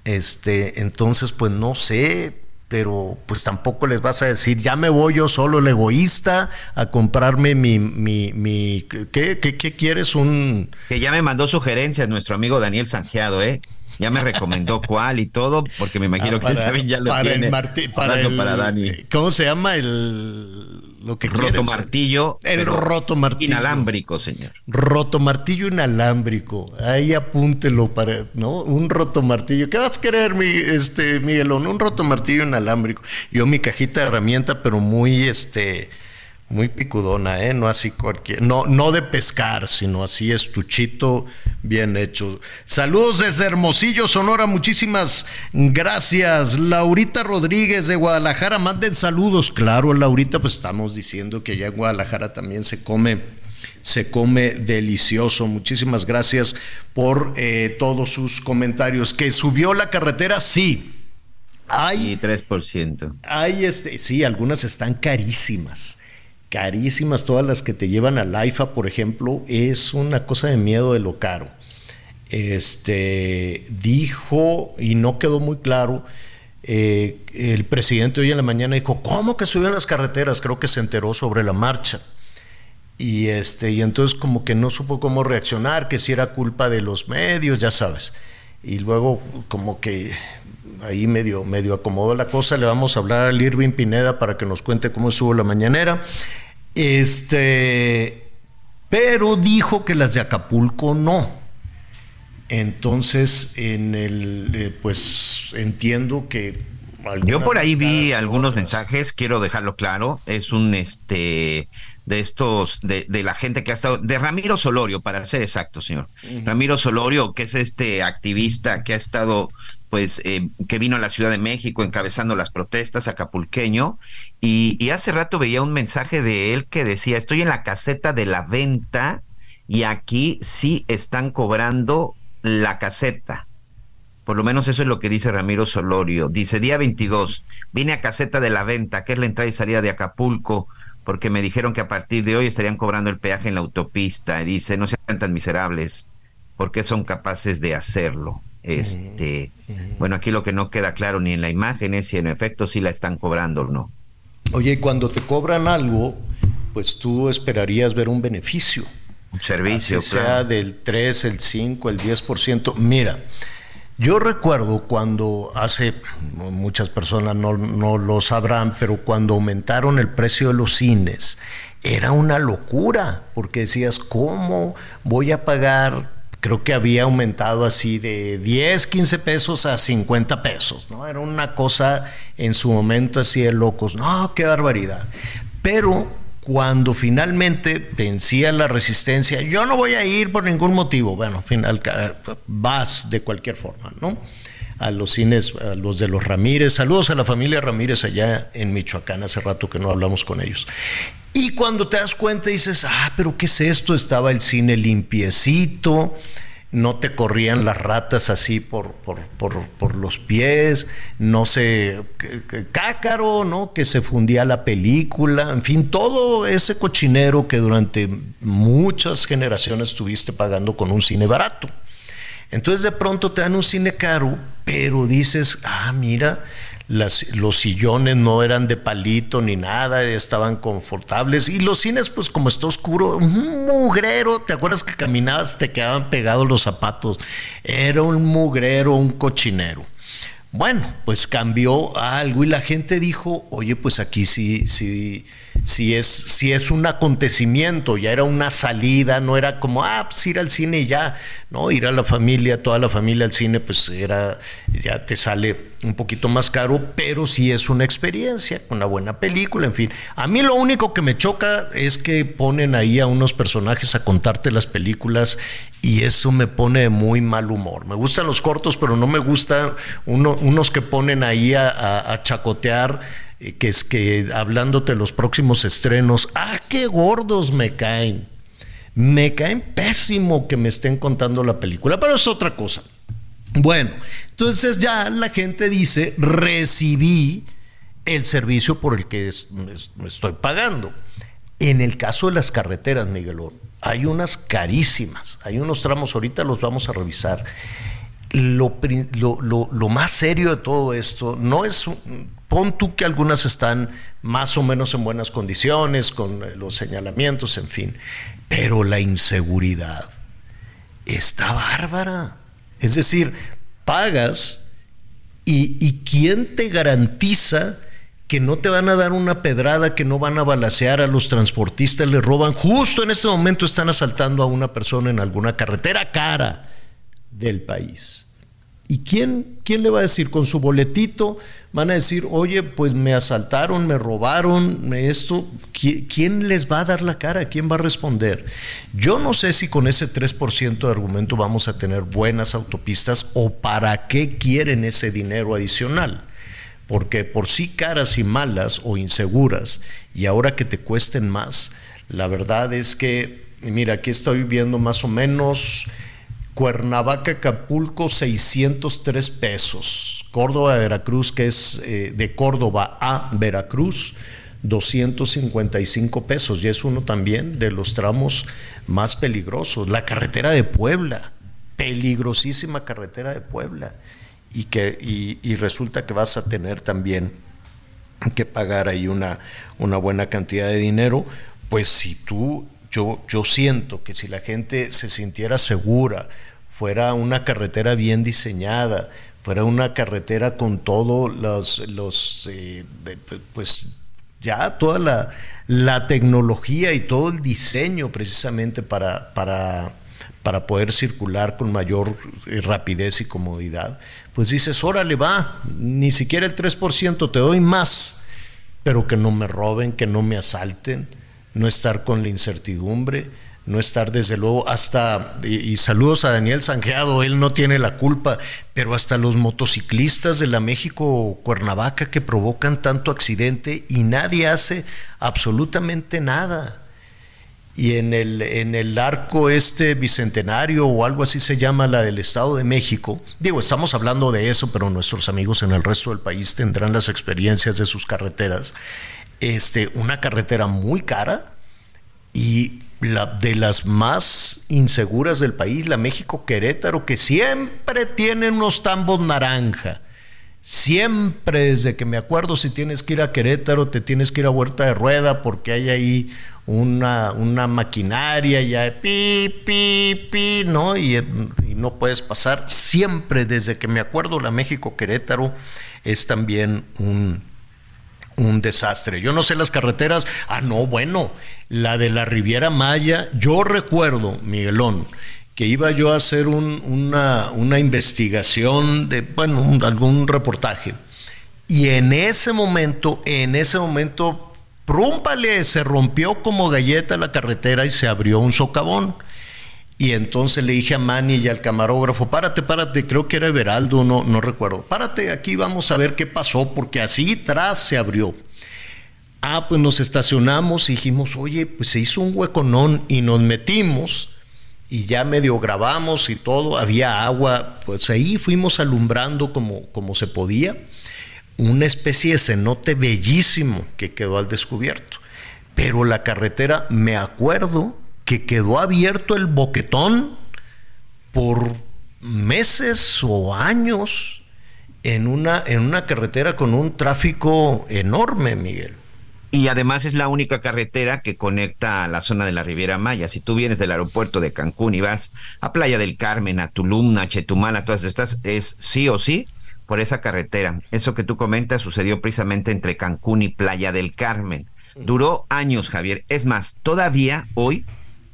Este, entonces, pues no sé, pero pues tampoco les vas a decir, ya me voy yo solo, el egoísta, a comprarme mi. mi, mi ¿qué, qué, qué quieres? Un. Que ya me mandó sugerencias nuestro amigo Daniel Sanjeado, ¿eh? Ya me recomendó cuál y todo, porque me imagino Ah, que él también ya lo para tiene. El para, el, para Dani. ¿Cómo se llama el lo que Roto quieres? martillo. El roto martillo. Inalámbrico, señor. Roto martillo inalámbrico. Ahí apúntelo para, ¿no? Un roto martillo. ¿Qué vas a querer, mi, este, Miguelón? Un roto martillo inalámbrico. Yo mi cajita de herramienta, pero muy, este, muy picudona, ¿eh? No así cualquier, no, no de pescar, sino así estuchito, bien hecho. Saludos desde Hermosillo, Sonora. Muchísimas gracias. Laurita Rodríguez de Guadalajara, manden saludos. Claro, Laurita, pues estamos diciendo que allá en Guadalajara también se come se come delicioso. Muchísimas gracias por eh, todos sus comentarios. ¿Que subió la carretera? Sí. Hay, Y 3%. hay este, sí, algunas están carísimas. Carísimas, todas las que te llevan al AIFA, por ejemplo, es una cosa de miedo de lo caro. Este dijo, y no quedó muy claro, eh, el presidente hoy en la mañana dijo, ¿cómo que subieron las carreteras? Creo que se enteró sobre la marcha. Y, este, y entonces como que no supo cómo reaccionar, que si era culpa de los medios, ya sabes. Y luego como que ahí medio, medio acomodó la cosa, le vamos a hablar al Irving Pineda para que nos cuente cómo estuvo la mañanera. Este, pero dijo que las de Acapulco no. Entonces, en el, eh, pues entiendo que yo por ahí vi algunos mensajes, quiero dejarlo claro, es un este de estos, de, de, la gente que ha estado, de Ramiro Solorio, para ser exacto, señor. Ramiro Solorio, que es este activista que ha estado, pues, eh, que vino a la Ciudad de México encabezando las protestas, acapulqueño, y, y hace rato veía un mensaje de él que decía, estoy en la caseta de la venta y aquí sí están cobrando la caseta. Por lo menos eso es lo que dice Ramiro Solorio. Dice, día 22, vine a caseta de la venta, que es la entrada y salida de Acapulco porque me dijeron que a partir de hoy estarían cobrando el peaje en la autopista. Y dice, no sean tan miserables, porque son capaces de hacerlo. Este, bueno, aquí lo que no queda claro ni en la imagen es si en efecto sí la están cobrando o no. Oye, y cuando te cobran algo, pues tú esperarías ver un beneficio. Un servicio, Así sea del 3, el 5, el 10%. Mira, yo recuerdo cuando hace, muchas personas no, no, lo sabrán, pero cuando aumentaron el precio de los cines, era una locura, porque decías, ¿cómo voy a pagar? Creo que había aumentado así de 10, 15 pesos a 50 pesos, ¿no? Era una cosa en su momento así de locos, no, qué barbaridad. Pero cuando finalmente vencía la resistencia, yo no voy a ir por ningún motivo. Bueno, final, vas de cualquier forma, ¿no? A los cines, a los de los Ramírez. Saludos a la familia Ramírez allá en Michoacán, hace rato que no hablamos con ellos. Y cuando te das cuenta dices, ah, pero ¿qué es esto? Estaba el cine limpiecito no te corrían las ratas así por, por, por, los pies, no se cácaro, ¿no? Que se fundía la película, en fin, todo ese cochinero que durante muchas generaciones estuviste pagando con un cine barato. Entonces de pronto te dan un cine caro, pero dices, ah, mira, los sillones no eran de palito ni nada, estaban confortables. Y los cines, pues como está oscuro, un mugrero, ¿te acuerdas que caminabas, te quedaban pegados los zapatos? Era un mugrero, un cochinero. Bueno, pues cambió algo y la gente dijo, oye, pues aquí sí, sí si es, si es un acontecimiento, ya era una salida, no era como, ah, pues ir al cine y ya, ¿no? Ir a la familia, toda la familia al cine, pues era, ya te sale un poquito más caro, pero sí es una experiencia, una buena película, en fin. A mí lo único que me choca es que ponen ahí a unos personajes a contarte las películas y eso me pone de muy mal humor. Me gustan los cortos, pero no me gustan unos que ponen ahí a, chacotear que es que hablándote los próximos estrenos, ah, qué gordos me caen. Me caen pésimo que me estén contando la película, pero es otra cosa. Bueno, entonces ya la gente dice, recibí el servicio por el que me estoy pagando. En el caso de las carreteras, Miguelón, hay unas carísimas, hay unos tramos, ahorita los vamos a revisar. Lo, lo, lo, más serio de todo esto no es Pon tú que algunas están más o menos en buenas condiciones, con eh, los señalamientos, en fin, pero la inseguridad está bárbara. Es decir, pagas y, y ¿quién te garantiza que no te van a dar una pedrada, que no van a balasear a los transportistas, le roban? Justo en este momento están asaltando a una persona en alguna carretera cara del país. ¿Y quién, quién le va a decir? Con su boletito van a decir, oye, pues me asaltaron, me robaron, esto. ¿Quién les va a dar la cara? ¿Quién va a responder? Yo no sé si con ese 3% de argumento vamos a tener buenas autopistas o para qué quieren ese dinero adicional. Porque por sí caras y malas o inseguras, y ahora que te cuesten más, la verdad es que, mira, aquí estoy viendo más o menos Cuernavaca, Acapulco, 603 pesos. Córdoba, Veracruz, que es eh, de Córdoba a Veracruz, 255 pesos. Y es uno también de los tramos más peligrosos. La carretera de Puebla, peligrosísima carretera de Puebla. y, que, y, resulta que vas a tener también que pagar ahí una, una buena cantidad de dinero, pues si tú, yo, yo siento que si la gente se sintiera segura, fuera una carretera bien diseñada, fuera una carretera con todos los, los eh, pues ya toda la, la, tecnología y todo el diseño precisamente para, para, para poder circular con mayor eh, rapidez y comodidad, pues dices, órale va, ni siquiera el 3% te doy más, pero que no me roben, que no me asalten, no estar con la incertidumbre no estar desde luego hasta, y, saludos a Daniel Sanjeado, él no tiene la culpa, pero hasta los motociclistas de la México Cuernavaca que provocan tanto accidente y nadie hace absolutamente nada. Y en el, en el arco este bicentenario o algo así se llama la del Estado de México, digo, estamos hablando de eso, pero nuestros amigos en el resto del país tendrán las experiencias de sus carreteras. Este, una carretera muy cara y la, de las más inseguras del país, la México Querétaro, que siempre tiene unos tambos naranja. Siempre, desde que me acuerdo, si tienes que ir a Querétaro, te tienes que ir a Huerta de Rueda porque hay ahí una, una maquinaria ya pi, pi, pi, ¿no? Y, y, no puedes pasar. Siempre, desde que me acuerdo, la México Querétaro es también un, un desastre. Yo no sé las carreteras. Ah, no, bueno, la de la Riviera Maya. Yo recuerdo, Miguelón, que iba yo a hacer una, una, investigación de, bueno, algún reportaje. Y en ese momento, en ese momento, prúmpale, se rompió como galleta la carretera y se abrió un socavón. Y entonces le dije a Manny y al camarógrafo, párate, párate, creo que era Everaldo, no, no recuerdo, párate, aquí vamos a ver qué pasó, porque así tras se abrió. Ah, pues nos estacionamos y dijimos, oye, pues se hizo un hueconón y nos metimos y ya medio grabamos y todo, había agua, pues ahí fuimos alumbrando como, como se podía, una especie de cenote bellísimo que quedó al descubierto. Pero la carretera, me acuerdo, que quedó abierto el boquetón por meses o años en una, en una carretera con un tráfico enorme, Miguel. Y además es la única carretera que conecta a la zona de la Riviera Maya. Si tú vienes del aeropuerto de Cancún y vas a Playa del Carmen, a Tulum, a Chetumal, a todas estas, es sí o sí por esa carretera. Eso que tú comentas sucedió precisamente entre Cancún y Playa del Carmen. Duró años, Javier. Es más, todavía hoy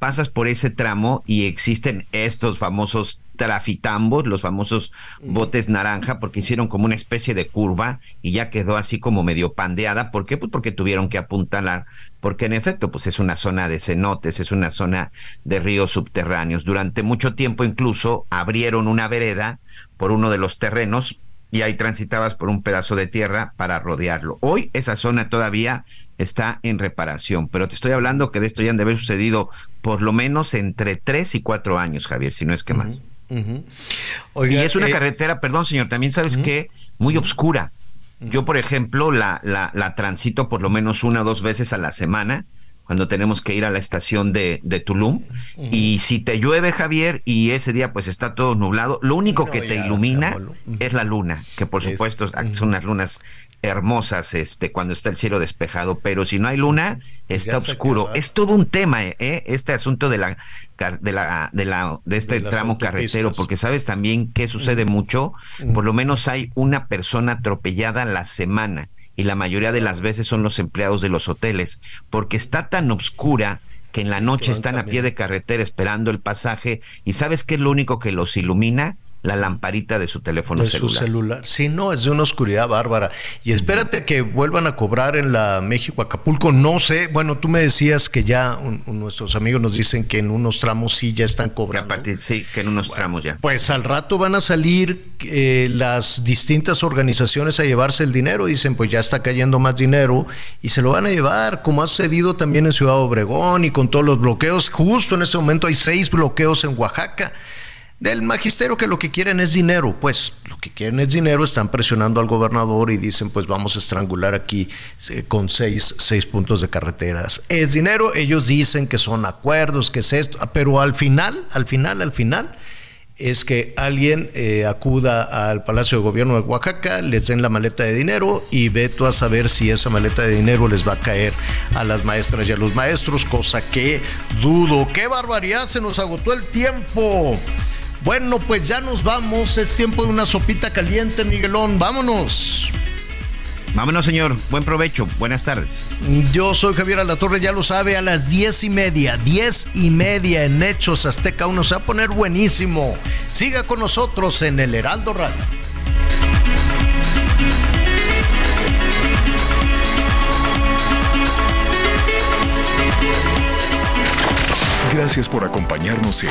pasas por ese tramo y existen estos famosos trafitambos, los famosos botes naranja, porque hicieron como una especie de curva y ya quedó así como medio pandeada. ¿Por qué? Pues porque tuvieron que apuntalar, porque en efecto, pues es una zona de cenotes, es una zona de ríos subterráneos. Durante mucho tiempo incluso abrieron una vereda por uno de los terrenos y ahí transitabas por un pedazo de tierra para rodearlo. Hoy esa zona todavía está en reparación, pero te estoy hablando que de esto ya han de haber sucedido por lo menos entre tres y cuatro años, Javier, si no es que más. y es una eh, carretera, perdón señor, también sabes que muy oscura. Yo, por ejemplo, la, la, la, transito por lo menos una o dos veces a la semana cuando tenemos que ir a la estación de, de Tulum. Y si te llueve, Javier, y ese día pues está todo nublado, lo único que te ilumina es la luna, que por supuesto son unas lunas hermosas este cuando está el cielo despejado, pero si no hay luna está oscuro. Es todo un tema, ¿eh? Este asunto de la de la de la de este tramo carretero, porque sabes también que sucede mucho, por lo menos hay una persona atropellada la semana y la mayoría de las veces son los empleados de los hoteles, porque está tan oscura que en la noche están a pie de carretera esperando el pasaje y sabes qué es lo único que los ilumina la lamparita de su teléfono de celular. Su celular. Sí, no, es de una oscuridad bárbara. Y espérate que vuelvan a cobrar en la México Acapulco. No sé, bueno, tú me decías que ya nuestros amigos nos dicen que en unos tramos sí ya están cobrando. sí, que en unos tramos ya. Pues al rato van a salir eh, las distintas organizaciones a llevarse el dinero. Dicen, pues ya está cayendo más dinero y se lo van a llevar, como ha sucedido también en Ciudad Obregón y con todos los bloqueos. Justo en este momento hay seis bloqueos en Oaxaca del magisterio que lo que quieren es dinero, pues lo que quieren es dinero, están presionando al gobernador y dicen pues vamos a estrangular aquí eh, con seis, seis puntos de carreteras. Es dinero, ellos dicen que son acuerdos, que es esto, pero al final, al final, al final, es que alguien eh, acuda al Palacio de Gobierno de Oaxaca, les den la maleta de dinero y ve tú a saber si esa maleta de dinero les va a caer a las maestras y a los maestros, cosa que dudo. ¡Qué barbaridad! Se nos agotó el tiempo. Bueno, pues ya nos vamos. Es tiempo de una sopita caliente, Miguelón. Vámonos. Vámonos, señor. Buen provecho. Buenas tardes. Yo soy Javier Alatorre, ya lo sabe, a las diez y media, diez y media en Hechos Azteca uno se va a poner buenísimo. Siga con nosotros en el Heraldo Radio. Gracias por acompañarnos en